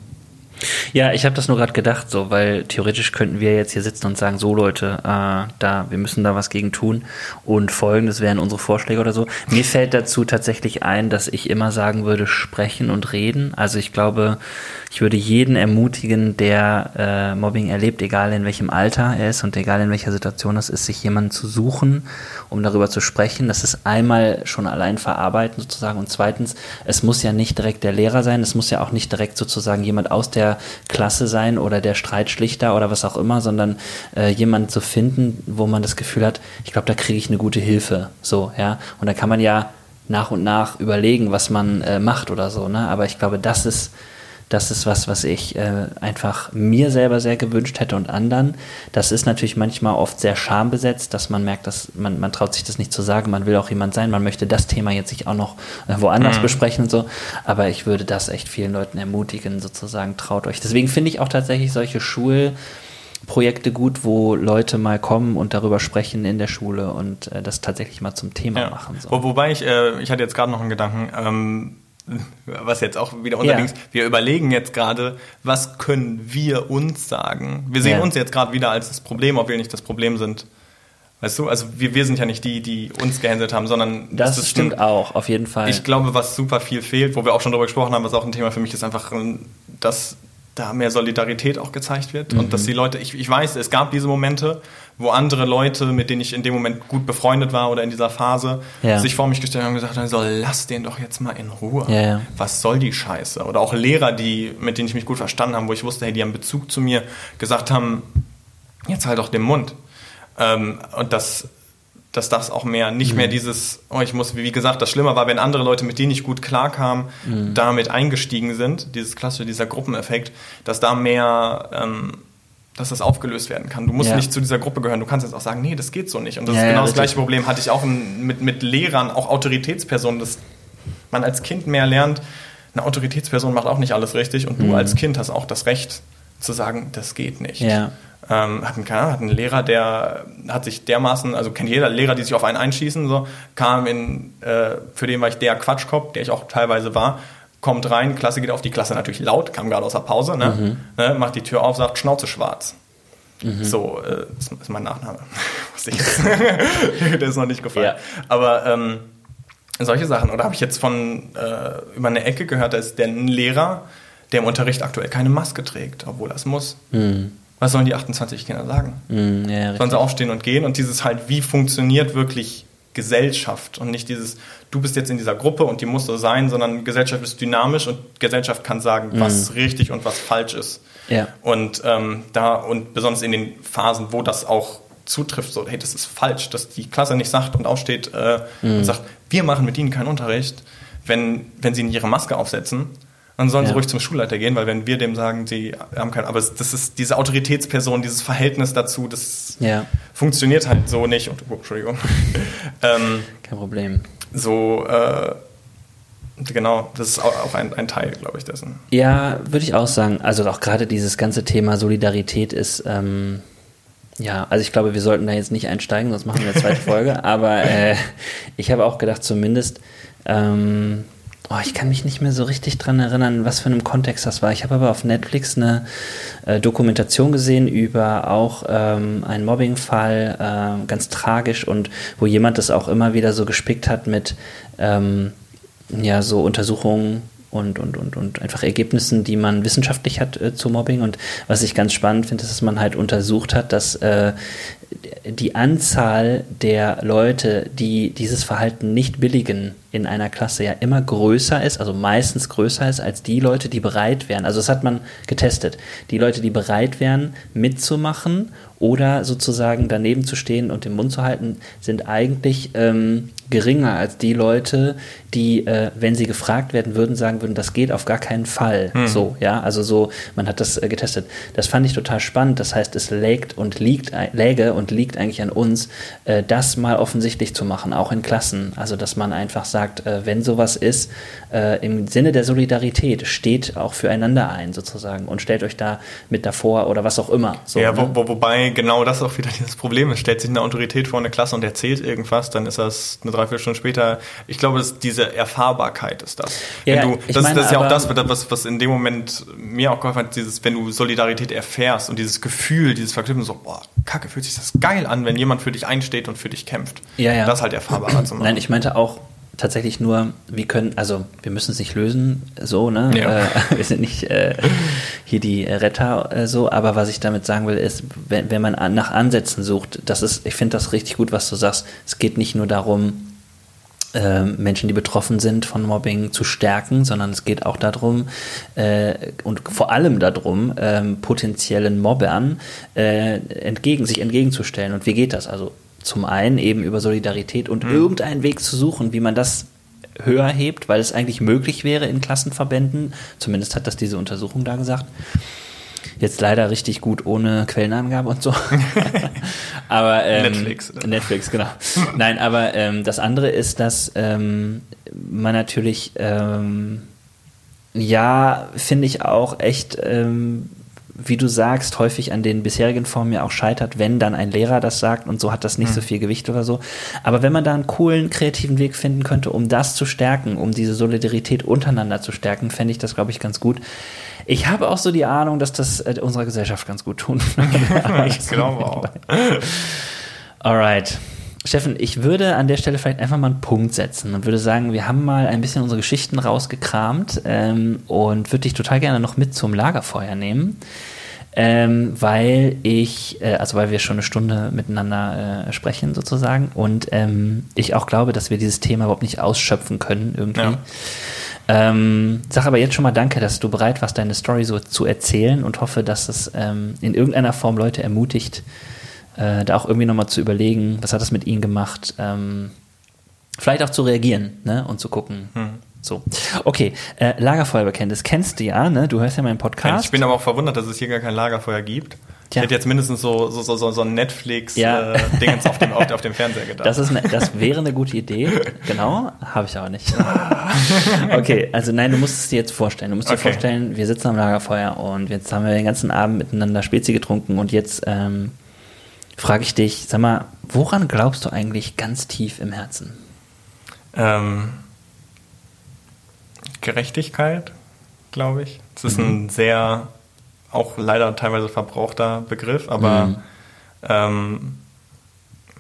Ja, ich habe das nur gerade gedacht, so, weil theoretisch könnten wir jetzt hier sitzen und sagen, so Leute, äh, da, wir müssen da was gegen tun und folgendes wären unsere Vorschläge oder so. Mir fällt dazu tatsächlich ein, dass ich immer sagen würde, sprechen und reden. Also ich glaube, ich würde jeden ermutigen, der äh, Mobbing erlebt, egal in welchem Alter er ist und egal in welcher Situation das ist, sich jemanden zu suchen, um darüber zu sprechen. Das ist einmal schon allein verarbeiten sozusagen und zweitens, es muss ja nicht direkt der Lehrer sein, es muss ja auch nicht direkt sozusagen jemand aus der Klasse sein oder der Streitschlichter oder was auch immer, sondern äh, jemanden zu finden, wo man das Gefühl hat, ich glaube, da kriege ich eine gute Hilfe. So, ja. Und da kann man ja nach und nach überlegen, was man äh, macht oder so, ne? Aber ich glaube, das ist Das ist was, was ich äh, einfach mir selber sehr gewünscht hätte und anderen. Das ist natürlich manchmal oft sehr schambesetzt, dass man merkt, dass man, man traut sich das nicht zu sagen, man will auch jemand sein, man möchte das Thema jetzt sich auch noch äh, woanders mhm. besprechen und so. Aber ich würde das echt vielen Leuten ermutigen, sozusagen, traut euch. Deswegen finde ich auch tatsächlich solche Schul- Projekte gut, wo Leute mal kommen und darüber sprechen in der Schule und äh, das tatsächlich mal zum Thema ja. machen. So. Wo, wobei ich, äh, ich hatte jetzt gerade noch einen Gedanken, ähm, was jetzt auch wieder unser ja. Wir überlegen jetzt gerade, was können wir uns sagen? Wir sehen ja. uns jetzt gerade wieder als das Problem, ob wir nicht das Problem sind. Weißt du, also wir, wir sind ja nicht die, die uns gehänselt haben, sondern das, das stimmt ein, auch, auf jeden Fall. Ich glaube, was super viel fehlt, wo wir auch schon darüber gesprochen haben, was auch ein Thema für mich ist, einfach, dass da mehr Solidarität auch gezeigt wird mhm. und dass die Leute, ich, ich weiß, es gab diese Momente, wo andere Leute, mit denen ich in dem Moment gut befreundet war oder in dieser Phase, ja. sich vor mich gestellt haben und gesagt haben, so, lass den doch jetzt mal in Ruhe. Ja, ja. Was soll die Scheiße? Oder auch Lehrer, die, mit denen ich mich gut verstanden habe, wo ich wusste, hey, die haben Bezug zu mir, gesagt haben, jetzt halt doch den Mund. Ähm, und das dass das auch mehr, nicht mhm. mehr dieses, oh, ich muss, wie gesagt, das Schlimme war, wenn andere Leute, mit denen ich gut klarkam, mhm. damit eingestiegen sind, dieses klassische, dieser Gruppeneffekt, dass da mehr, ähm, dass das aufgelöst werden kann. Du musst ja. nicht zu dieser Gruppe gehören, du kannst jetzt auch sagen, nee, das geht so nicht. Und das ja, ist genau ja, das gleiche Problem, hatte ich auch mit, mit Lehrern, auch Autoritätspersonen, dass man als Kind mehr lernt, eine Autoritätsperson macht auch nicht alles richtig und mhm. du als Kind hast auch das Recht zu sagen, das geht nicht. Ja. Ähm, hat, einen, hat einen Lehrer, der hat sich dermaßen, also kennt jeder Lehrer, die sich auf einen einschießen, so, kam in, äh, für den war ich der Quatschkopf, der ich auch teilweise war, kommt rein, Klasse geht auf, die Klasse natürlich laut, kam gerade aus der Pause, ne, mhm. ne, macht die Tür auf, sagt Schnauze schwarz. Mhm. So, äh, das ist mein Nachname. der ist noch nicht gefallen. Ja. Aber ähm, solche Sachen. Oder habe ich jetzt von äh, über eine Ecke gehört, da ist der ein Lehrer, der im Unterricht aktuell keine Maske trägt, obwohl er es muss. Mhm was sollen die 28 Kinder sagen? Mm, ja, sollen sie aufstehen und gehen? Und dieses halt, wie funktioniert wirklich Gesellschaft und nicht dieses, du bist jetzt in dieser Gruppe und die muss so sein, sondern Gesellschaft ist dynamisch und Gesellschaft kann sagen, mm. was richtig und was falsch ist. Ja. Und ähm, da und besonders in den Phasen, wo das auch zutrifft, so, hey, das ist falsch, dass die Klasse nicht sagt und aufsteht äh, mm. und sagt, wir machen mit ihnen keinen Unterricht, wenn, wenn sie nicht ihre Maske aufsetzen dann sollen ja. sie ruhig zum Schulleiter gehen, weil wenn wir dem sagen, sie haben keinen, aber das ist diese Autoritätsperson, dieses Verhältnis dazu, das ja. funktioniert halt so nicht. Und, oh, Entschuldigung. ähm, Kein Problem. So, äh, Genau, das ist auch ein, ein Teil, glaube ich, dessen. Ja, würde ich auch sagen. Also auch gerade dieses ganze Thema Solidarität ist, ähm, ja, also ich glaube, wir sollten da jetzt nicht einsteigen, sonst machen wir eine zweite Folge. Aber äh, ich habe auch gedacht, zumindest ähm, Oh, ich kann mich nicht mehr so richtig dran erinnern, was für einem Kontext das war. Ich habe aber auf Netflix eine äh, Dokumentation gesehen über auch ähm, einen Mobbingfall, äh, ganz tragisch und wo jemand das auch immer wieder so gespickt hat mit ähm, ja so Untersuchungen und, und, und, und einfach Ergebnissen, die man wissenschaftlich hat äh, zu Mobbing. Und was ich ganz spannend finde, ist, dass man halt untersucht hat, dass äh, die Anzahl der Leute, die dieses Verhalten nicht billigen in einer Klasse, ja immer größer ist, also meistens größer ist als die Leute, die bereit wären. Also das hat man getestet. Die Leute, die bereit wären, mitzumachen oder sozusagen daneben zu stehen und den Mund zu halten, sind eigentlich ähm, geringer als die Leute, die, äh, wenn sie gefragt werden würden, sagen würden, das geht auf gar keinen Fall. Hm. So, ja, also so, man hat das äh, getestet. Das fand ich total spannend. Das heißt, es lägt und liegt, läge und liegt eigentlich an uns, äh, das mal offensichtlich zu machen, auch in Klassen. Also, dass man einfach sagt, äh, wenn sowas ist, äh, im Sinne der Solidarität, steht auch füreinander ein, sozusagen, und stellt euch da mit davor oder was auch immer. So, ja, ne? wo, wobei genau das auch wieder dieses Problem ist. Stellt sich eine Autorität vor eine Klasse und erzählt irgendwas, dann ist das eine Dreiviertelstunde später. Ich glaube, dass diese Erfahrbarkeit ist das. Ja, du, das, meine, das, ist ja auch das, was, was in dem Moment mir auch geholfen hat, dieses, wenn du Solidarität erfährst und dieses Gefühl, dieses Verknüpfen, so, boah, kacke, fühlt sich das geil an, wenn jemand für dich einsteht und für dich kämpft. Ja, ja. Das halt erfahrbarer zu machen. Nein, ich meinte auch, tatsächlich nur, wir können, also wir müssen es nicht lösen, so, ne? Ja. Äh, wir sind nicht äh, hier die Retter äh, so, aber was ich damit sagen will, ist, wenn, wenn man nach Ansätzen sucht, das ist, ich finde das richtig gut, was du sagst. Es geht nicht nur darum, äh, Menschen, die betroffen sind von Mobbing, zu stärken, sondern es geht auch darum äh, und vor allem darum, ähm, potenziellen Mobbern äh, entgegen, sich entgegenzustellen. Und wie geht das? Also zum einen eben über Solidarität und mhm. irgendeinen Weg zu suchen, wie man das höher hebt, weil es eigentlich möglich wäre in Klassenverbänden. Zumindest hat das diese Untersuchung da gesagt. Jetzt leider richtig gut ohne Quellenangabe und so. aber ähm, Netflix. Netflix, genau. Nein, aber ähm, das andere ist, dass ähm, man natürlich ähm, ja, finde ich auch echt, ähm, wie du sagst, häufig an den bisherigen Formen ja auch scheitert, wenn dann ein Lehrer das sagt und so hat das nicht mhm. so viel Gewicht oder so. Aber wenn man da einen coolen, kreativen Weg finden könnte, um das zu stärken, um diese Solidarität untereinander zu stärken, fände ich das, glaube ich, ganz gut. Ich habe auch so die Ahnung, dass das äh, unserer Gesellschaft ganz gut tun würde. ich glaube auch. Alright. Steffen, ich würde an der Stelle vielleicht einfach mal einen Punkt setzen und würde sagen, wir haben mal ein bisschen unsere Geschichten rausgekramt ähm, und würde dich total gerne noch mit zum Lagerfeuer nehmen. Ähm, weil ich, äh, also weil wir schon eine Stunde miteinander äh, sprechen sozusagen und ähm, ich auch glaube, dass wir dieses Thema überhaupt nicht ausschöpfen können irgendwie. Ja. Ähm, sag aber jetzt schon mal danke, dass du bereit warst, deine Story so zu erzählen und hoffe, dass es ähm, in irgendeiner Form Leute ermutigt, äh, da auch irgendwie nochmal zu überlegen, was hat das mit ihnen gemacht, ähm, vielleicht auch zu reagieren ne? und zu gucken. Hm. So, okay, äh, Lagerfeuerbekenntnis kennst du ja, ne? Du hörst ja meinen Podcast. Ich bin aber auch verwundert, dass es hier gar kein Lagerfeuer gibt. Tja. Ich hätte jetzt mindestens so, so, so, so ein Netflix-Dingens ja. äh, auf, dem, auf, auf, dem Fernseher gedacht. Das, ist ne, das wäre eine gute Idee. Genau, habe ich aber nicht. okay, also nein, du musst es dir jetzt vorstellen. Du musst dir okay. vorstellen, wir sitzen am Lagerfeuer und jetzt haben wir den ganzen Abend miteinander Spezi getrunken und jetzt ähm, frage ich dich, sag mal, woran glaubst du eigentlich ganz tief im Herzen? Ähm, Gerechtigkeit, glaube ich. Es ist mhm. ein sehr auch leider teilweise verbrauchter Begriff, aber mhm. ähm,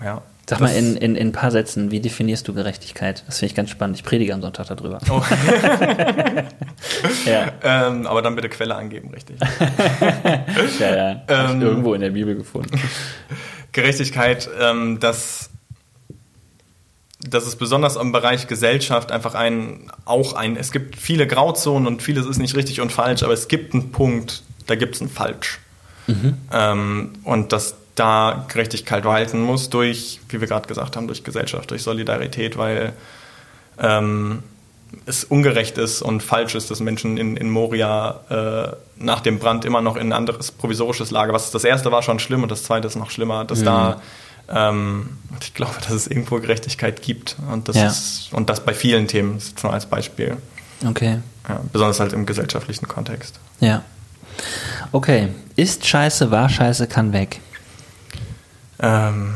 ja. Sag mal in, in, in ein paar Sätzen, wie definierst du Gerechtigkeit? Das finde ich ganz spannend. Ich predige am Sonntag darüber. Oh. ja. ähm, aber dann bitte Quelle angeben, richtig. ja, ja. Ähm, irgendwo in der Bibel gefunden. Gerechtigkeit, ähm, dass, dass es besonders im Bereich Gesellschaft einfach ein, auch ein, es gibt viele Grauzonen und vieles ist nicht richtig und falsch, aber es gibt einen Punkt, da gibt es ein Falsch. Mhm. Ähm, und dass da Gerechtigkeit walten muss durch, wie wir gerade gesagt haben, durch Gesellschaft, durch Solidarität, weil ähm, es ungerecht ist und falsch ist, dass Menschen in, in Moria äh, nach dem Brand immer noch in ein anderes provisorisches Lager, was das erste war schon schlimm und das zweite ist noch schlimmer, dass mhm. da ähm, ich glaube, dass es irgendwo Gerechtigkeit gibt und das, ja. ist, und das bei vielen Themen, schon als Beispiel. Okay. Ja, besonders halt im gesellschaftlichen Kontext. Ja. Okay, ist scheiße, war scheiße, kann weg. Ähm,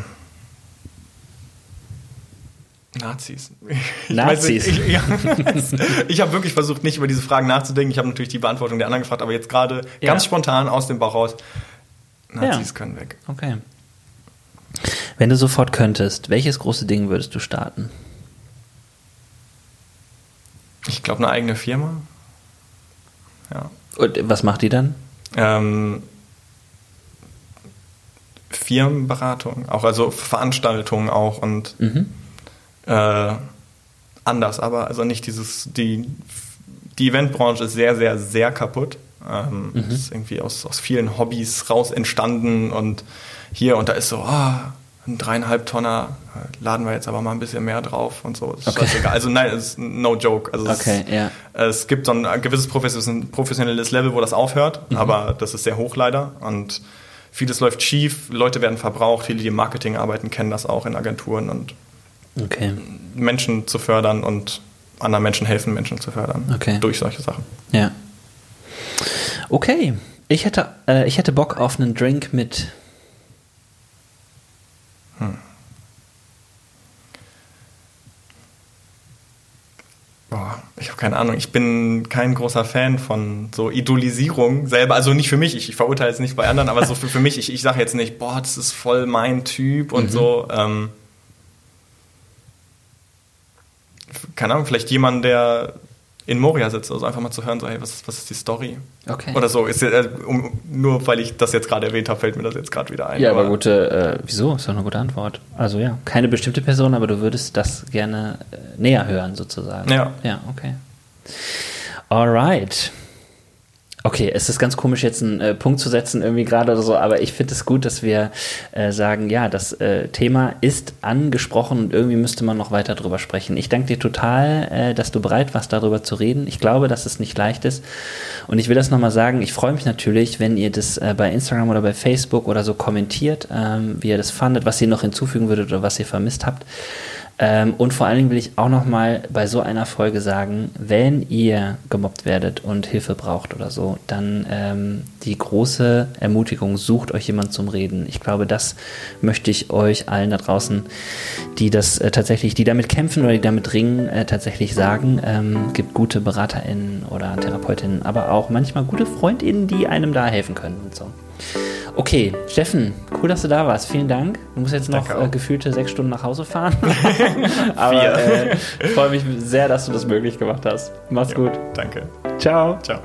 Nazis. Ich Nazis. Nicht, ich, ja, ich habe wirklich versucht, nicht über diese Fragen nachzudenken. Ich habe natürlich die Beantwortung der anderen gefragt, aber jetzt gerade ja. ganz spontan aus dem Bauch raus. Nazis ja. können weg. Okay. Wenn du sofort könntest, welches große Ding würdest du starten? Ich glaube, eine eigene Firma. Ja. Und was macht die dann? Ähm, Firmenberatung, auch also Veranstaltungen auch und mhm. Äh, anders, aber also nicht dieses, die, die Eventbranche ist sehr, sehr, sehr kaputt. Ähm, mhm. Ist irgendwie aus, aus vielen Hobbys raus entstanden und hier und da ist so, oh, ein dreieinhalb Tonner, äh, laden wir jetzt aber mal ein bisschen mehr drauf und so. Okay. Also nein, es ist no joke. Also okay, es, ja. es gibt so ein gewisses professionelles Level, wo das aufhört, mhm. aber das ist sehr hoch leider und vieles läuft schief, Leute werden verbraucht, viele, die im Marketing arbeiten, kennen das auch in Agenturen und okay. Menschen zu fördern und anderen Menschen helfen, Menschen zu fördern okay. durch solche Sachen. Ja. Okay, ich hätte, äh, ich hätte Bock auf einen Drink mit hm. Boah, ich habe keine Ahnung. Ich bin kein großer Fan von so Idolisierung selber. Also nicht für mich, ich, ich verurteile es nicht bei anderen, aber so für, für mich, ich, ich sage jetzt nicht, boah, das ist voll mein Typ und mhm. so. Ähm, keine Ahnung, vielleicht jemand, der in Moria sitze, also einfach mal zu hören, so, hey, was, was ist die Story? Okay. Oder so. Ist, äh, um, nur weil ich das jetzt gerade erwähnt habe, fällt mir das jetzt gerade wieder ein. Ja, aber, aber gute, äh, wieso? Ist doch eine gute Antwort. Also ja, keine bestimmte Person, aber du würdest das gerne äh, näher hören, sozusagen. Ja. Ja, okay. Alright. Okay, es ist ganz komisch, jetzt einen äh, Punkt zu setzen, irgendwie gerade oder so, aber ich finde es gut, dass wir äh, sagen, ja, das äh, Thema ist angesprochen und irgendwie müsste man noch weiter drüber sprechen. Ich danke dir total, äh, dass du bereit warst, darüber zu reden. Ich glaube, dass es nicht leicht ist. Und ich will das nochmal sagen, ich freue mich natürlich, wenn ihr das äh, bei Instagram oder bei Facebook oder so kommentiert, ähm, wie ihr das fandet, was ihr noch hinzufügen würdet oder was ihr vermisst habt. Ähm, und vor allen Dingen will ich auch noch mal bei so einer Folge sagen, wenn ihr gemobbt werdet und Hilfe braucht oder so, dann ähm, die große Ermutigung, sucht euch jemand zum Reden. Ich glaube, das möchte ich euch allen da draußen, die das äh, tatsächlich, die damit kämpfen oder die damit ringen, äh, tatsächlich sagen. Ähm, gibt gute BeraterInnen oder TherapeutInnen, aber auch manchmal gute FreundInnen, die einem da helfen können und so. Okay, Steffen, cool, dass du da warst. Vielen Dank. Du musst jetzt noch äh, gefühlte sechs Stunden nach Hause fahren. Aber äh, ich freue mich sehr, dass du das möglich gemacht hast. Mach's ja, gut. Danke. Ciao. Ciao.